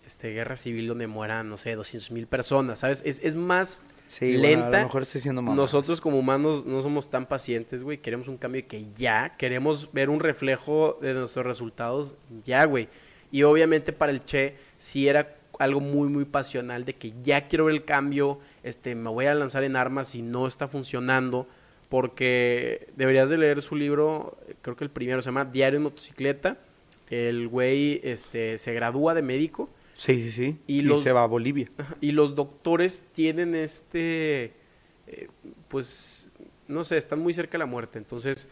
este, guerra civil donde mueran, no sé, 200 mil personas, ¿sabes? Es, es más lenta. a lo mejor estoy siendo Nosotros como humanos no somos tan pacientes, güey. Queremos un cambio que ya, queremos ver un reflejo de nuestros resultados ya, güey. Y obviamente para el Che sí era algo muy, muy pasional de que ya quiero ver el cambio, este, me voy a lanzar en armas y no está funcionando. Porque deberías de leer su libro, creo que el primero se llama Diario en motocicleta el güey este, se gradúa de médico. Sí, sí, sí. Y, se va a Bolivia. Y los doctores tienen este, eh, pues, no sé, están muy cerca de la muerte. Entonces...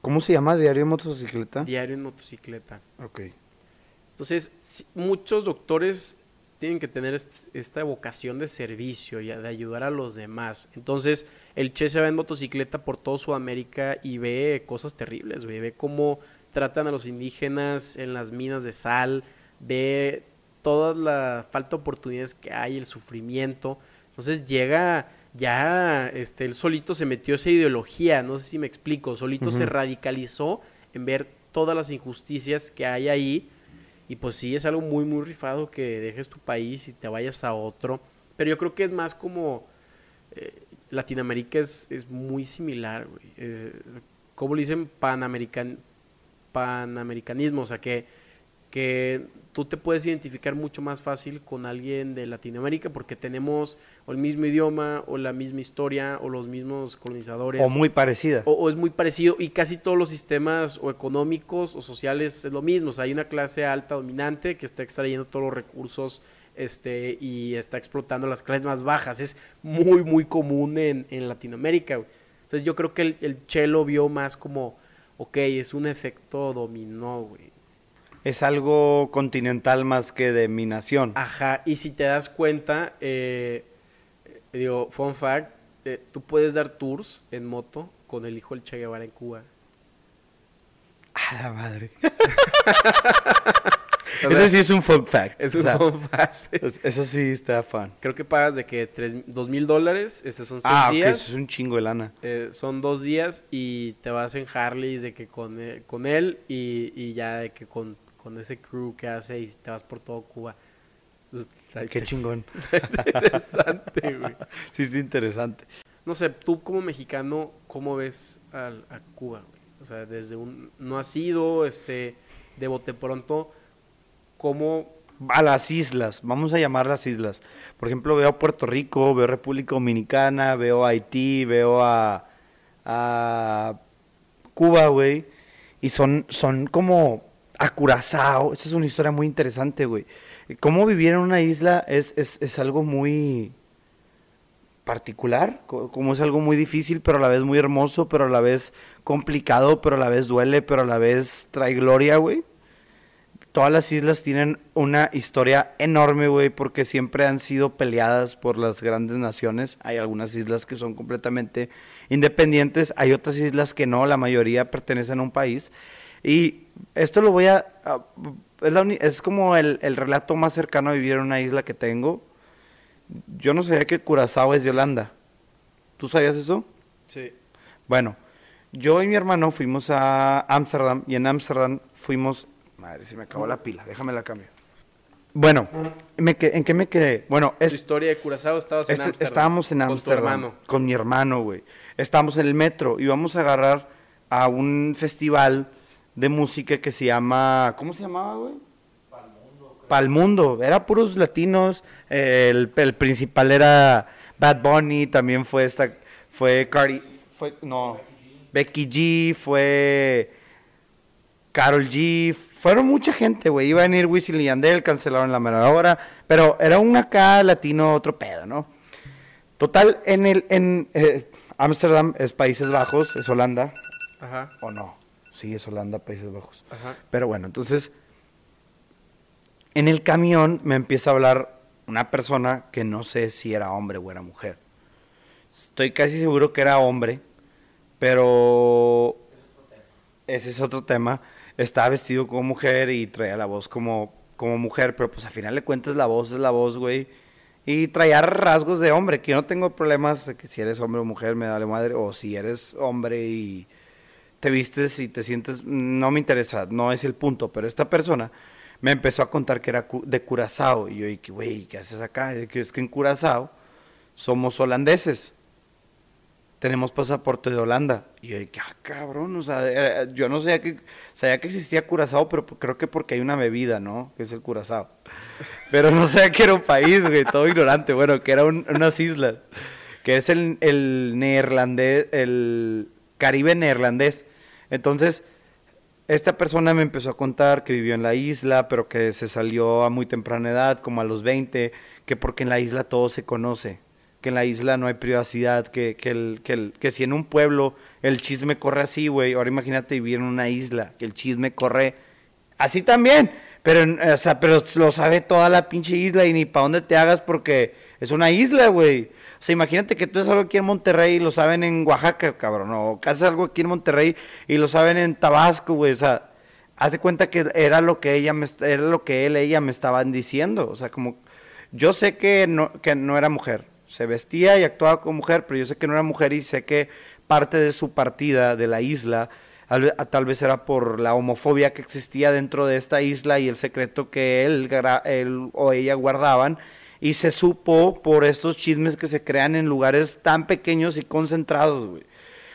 ¿Cómo se llama? ¿Diario en motocicleta? Diario en motocicleta. Ok. Entonces, muchos doctores tienen que tener esta vocación de servicio y de ayudar a los demás. Entonces, el Che se va en motocicleta por todo Sudamérica y ve cosas terribles, güey. Ve cómo tratan a los indígenas en las minas de sal, ve toda la falta de oportunidades que hay, el sufrimiento. Entonces llega ya, este, él solito se metió esa ideología, no sé si me explico, solito se radicalizó en ver todas las injusticias que hay ahí. Y pues sí, es algo muy, muy rifado que dejes tu país y te vayas a otro. Pero yo creo que es más como... Eh, Latinoamérica es, es muy similar, güey. ¿Cómo le dicen? Panamerican, panamericanismo, o sea que que tú te puedes identificar mucho más fácil con alguien de Latinoamérica porque tenemos o el mismo idioma o la misma historia o los mismos colonizadores. O muy parecida. O, o es muy parecido y casi todos los sistemas o económicos o sociales es lo mismo. O sea, hay una clase alta dominante que está extrayendo todos los recursos este, y está explotando las clases más bajas. Es muy, muy común en, en Latinoamérica. güey. Entonces yo creo que el, el Chelo vio más como, ok, es un efecto dominó, güey. Es algo continental más que de mi nación. Ajá, y si te das cuenta, eh, digo, fun fact, eh, tú puedes dar tours en moto con el hijo del Che Guevara en Cuba. A la madre. O Ese sí es un fun fact. Es o un sea, fun fact. es- Eso sí está fun. Creo que pagas de que tres, dos mil dólares, estos son seis Ah, días. eso es un chingo de lana. eh, son dos días y te vas en Harley de que con, eh, con él y, y ya de que con, con ese crew que hace y te vas por todo Cuba. Pues, está Qué chingón. está interesante, güey. Sí, está interesante. No sé, tú como mexicano, ¿cómo ves al- a Cuba? güey? O sea, desde un... No has ido, este, de bote pronto, ¿cómo... A las islas, vamos a llamar las islas. Por ejemplo, veo Puerto Rico, veo República Dominicana, veo Haití, veo a, a Cuba, güey. Y son, son como a Curazao. Esta es una historia muy interesante, güey. Cómo vivir en una isla es, es, es algo muy particular, co- como es algo muy difícil, pero a la vez muy hermoso, pero a la vez complicado, pero a la vez duele, pero a la vez trae gloria, güey todas las islas tienen una historia enorme, güey, porque siempre han sido peleadas por las grandes naciones. Hay algunas islas que son completamente independientes, hay otras islas que no, la mayoría pertenecen a un país. Y esto lo voy a... a- es, la uni- es como el, el relato más cercano a vivir en una isla que tengo. Yo no sabía que Curazao es de Holanda. ¿Tú sabías eso? Sí. Bueno, yo y mi hermano fuimos a Ámsterdam y en Ámsterdam fuimos... Madre, se me acabó la pila, déjame la cambio. Bueno, me que- ¿en qué me quedé? Bueno, Tu es, historia de Curazao estabas en este- Ámsterdam. estábamos en Con tu Ámsterdam hermano. con mi hermano, güey. Estábamos en el metro y vamos a agarrar a un festival de música que se llama... ¿Cómo se llamaba, güey? Pal Mundo, era puros latinos, el, el principal era Bad Bunny, también fue esta, fue Cardi, fue, no, Becky G, fue Carol G, fueron mucha gente, güey, iba a venir Wisin y Yandel, cancelaron la mera hora, pero era un acá latino, otro pedo, ¿no? Total, en el, en eh, Ámsterdam es Países Bajos, es Holanda, Ajá, o no, sí, es Holanda, Países Bajos. ajá. Pero bueno, entonces, en el camión me empieza a hablar una persona que no sé si era hombre o era mujer. Estoy casi seguro que era hombre, pero ese es otro tema. Estaba vestido como mujer y traía la voz como, como mujer, pero pues a final de cuentas la voz es la voz, güey. Y traía rasgos de hombre, que yo no tengo problemas de que si eres hombre o mujer me da la madre, o si eres hombre y te vistes y te sientes, no me interesa, no es el punto, pero esta persona me empezó a contar que era de Curazao y yo dije, güey, ¿qué haces acá? Es que en Curazao somos holandeses, tenemos pasaporte de Holanda. Y yo dije, ah, cabrón, o sea, era- yo no sabía que, sabía que existía Curazao, pero creo que porque hay una bebida, ¿no? Que es el Curazao. Pero no sabía que era un país, güey, todo ignorante, bueno, que eran un- unas islas, que es el, el neerlandés, el Caribe neerlandés. Entonces, esta persona me empezó a contar que vivió en la isla, pero que se salió a muy temprana edad, como a los 20, que porque en la isla todo se conoce, que en la isla no hay privacidad, que, que, el, que, el- que si en un pueblo el chisme corre así, güey, ahora imagínate vivir en una isla, que el chisme corre así también, pero, o sea, pero lo sabe toda la pinche isla y ni para dónde te hagas porque es una isla, güey. O sea, imagínate que tú haces algo aquí en Monterrey y lo saben en Oaxaca, cabrón, o haces algo aquí en Monterrey y lo saben en Tabasco, güey, o sea, haz de cuenta que era lo que ella me, era lo que él, ella me estaban diciendo, o sea, como, yo sé que no, que no era mujer, se vestía y actuaba como mujer, pero yo sé que no era mujer y sé que parte de su partida de la isla tal ve- tal vez era por la homofobia que existía dentro de esta isla y el secreto que él, él o ella guardaban y se supo por estos chismes que se crean en lugares tan pequeños y concentrados, güey.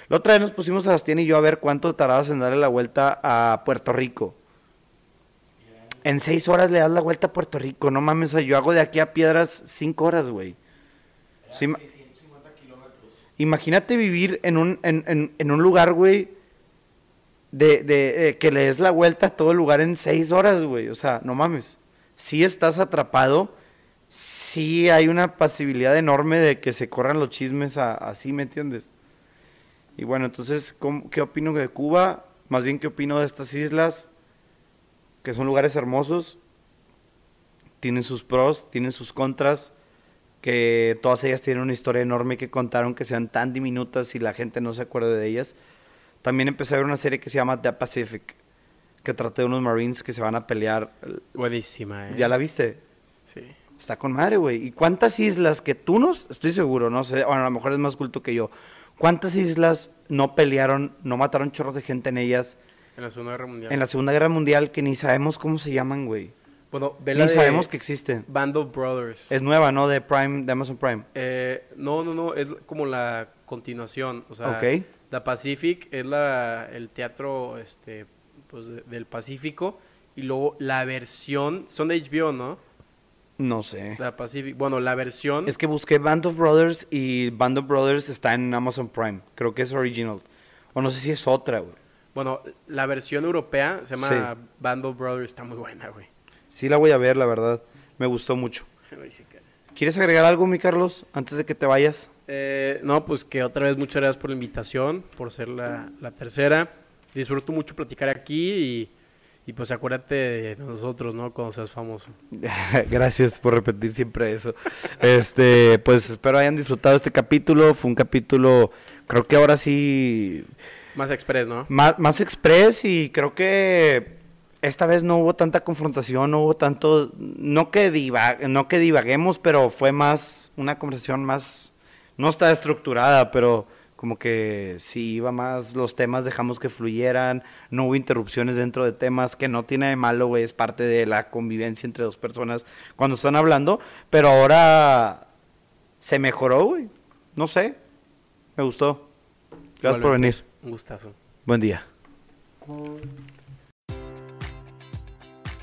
La otra vez nos pusimos a Bastián y yo a ver cuánto tardabas en darle la vuelta a Puerto Rico. En seis horas le das la vuelta a Puerto Rico. No mames, yo hago de aquí a Piedras cinco horas, güey. Sí, ma- 650 kilómetros. Imagínate vivir en un, en, en- un lugar, güey, de, de, eh, que le des la vuelta a todo el lugar en seis horas, güey. O sea, no mames. Sí estás atrapado, sí hay una posibilidad enorme de que se corran los chismes así, ¿me entiendes? Y bueno, entonces, ¿cómo- ¿qué opino de Cuba? Más bien, ¿qué opino de estas islas? Que son lugares hermosos, tienen sus pros, tienen sus contras que todas ellas tienen una historia enorme que contaron que sean tan diminutas y la gente no se acuerda de ellas. También empecé a ver una serie que se llama The Pacific, que trata de unos Marines que se van a pelear. Buenísima, ¿eh? ¿Ya la viste? Sí. Está con madre, güey. ¿Y cuántas islas que tú no, estoy seguro, no sé, bueno, a lo mejor es más culto que yo, cuántas islas no pelearon, no mataron chorros de gente en ellas En la Segunda Guerra Mundial. en la Segunda Guerra Mundial que ni sabemos cómo se llaman, güey? Bueno, ve Ni la de sabemos que existen. Band of Brothers. Es nueva, ¿no? De Prime, de Amazon Prime. Eh, no, no, no, es como la continuación. O sea, Ok. la Pacific es la, el teatro este, pues, de- del Pacífico. Y luego la versión, son de HBO, ¿no? No sé. La Pacific. Bueno, la versión. Es que busqué Band of Brothers y Band of Brothers está en Amazon Prime. Creo que es original. O no sé si es otra, güey. Bueno, la versión europea se llama Sí. Band of Brothers. Está muy buena, güey. Sí la voy a ver, la verdad. Me gustó mucho. ¿Quieres agregar algo, mi Carlos, antes de que te vayas? Eh, no, pues que otra vez muchas gracias por la invitación, por ser la, la tercera. Disfruto mucho platicar aquí y, y pues acuérdate de nosotros, ¿no? Cuando seas famoso. Gracias por repetir siempre eso. Este, pues espero hayan disfrutado este capítulo. Fue un capítulo, creo que ahora sí, Más express, ¿no? más, más express y creo que esta vez no hubo tanta confrontación, no hubo tanto, no que, diva- no que divaguemos, pero fue más una conversación más, no está estructurada, pero como que sí iba más los temas, dejamos que fluyeran, no hubo interrupciones dentro de temas, que no tiene de malo, güey, es parte de la convivencia entre dos personas cuando están hablando, pero ahora se mejoró, güey, no sé, me gustó. Gracias por venir. Un gustazo. Buen día.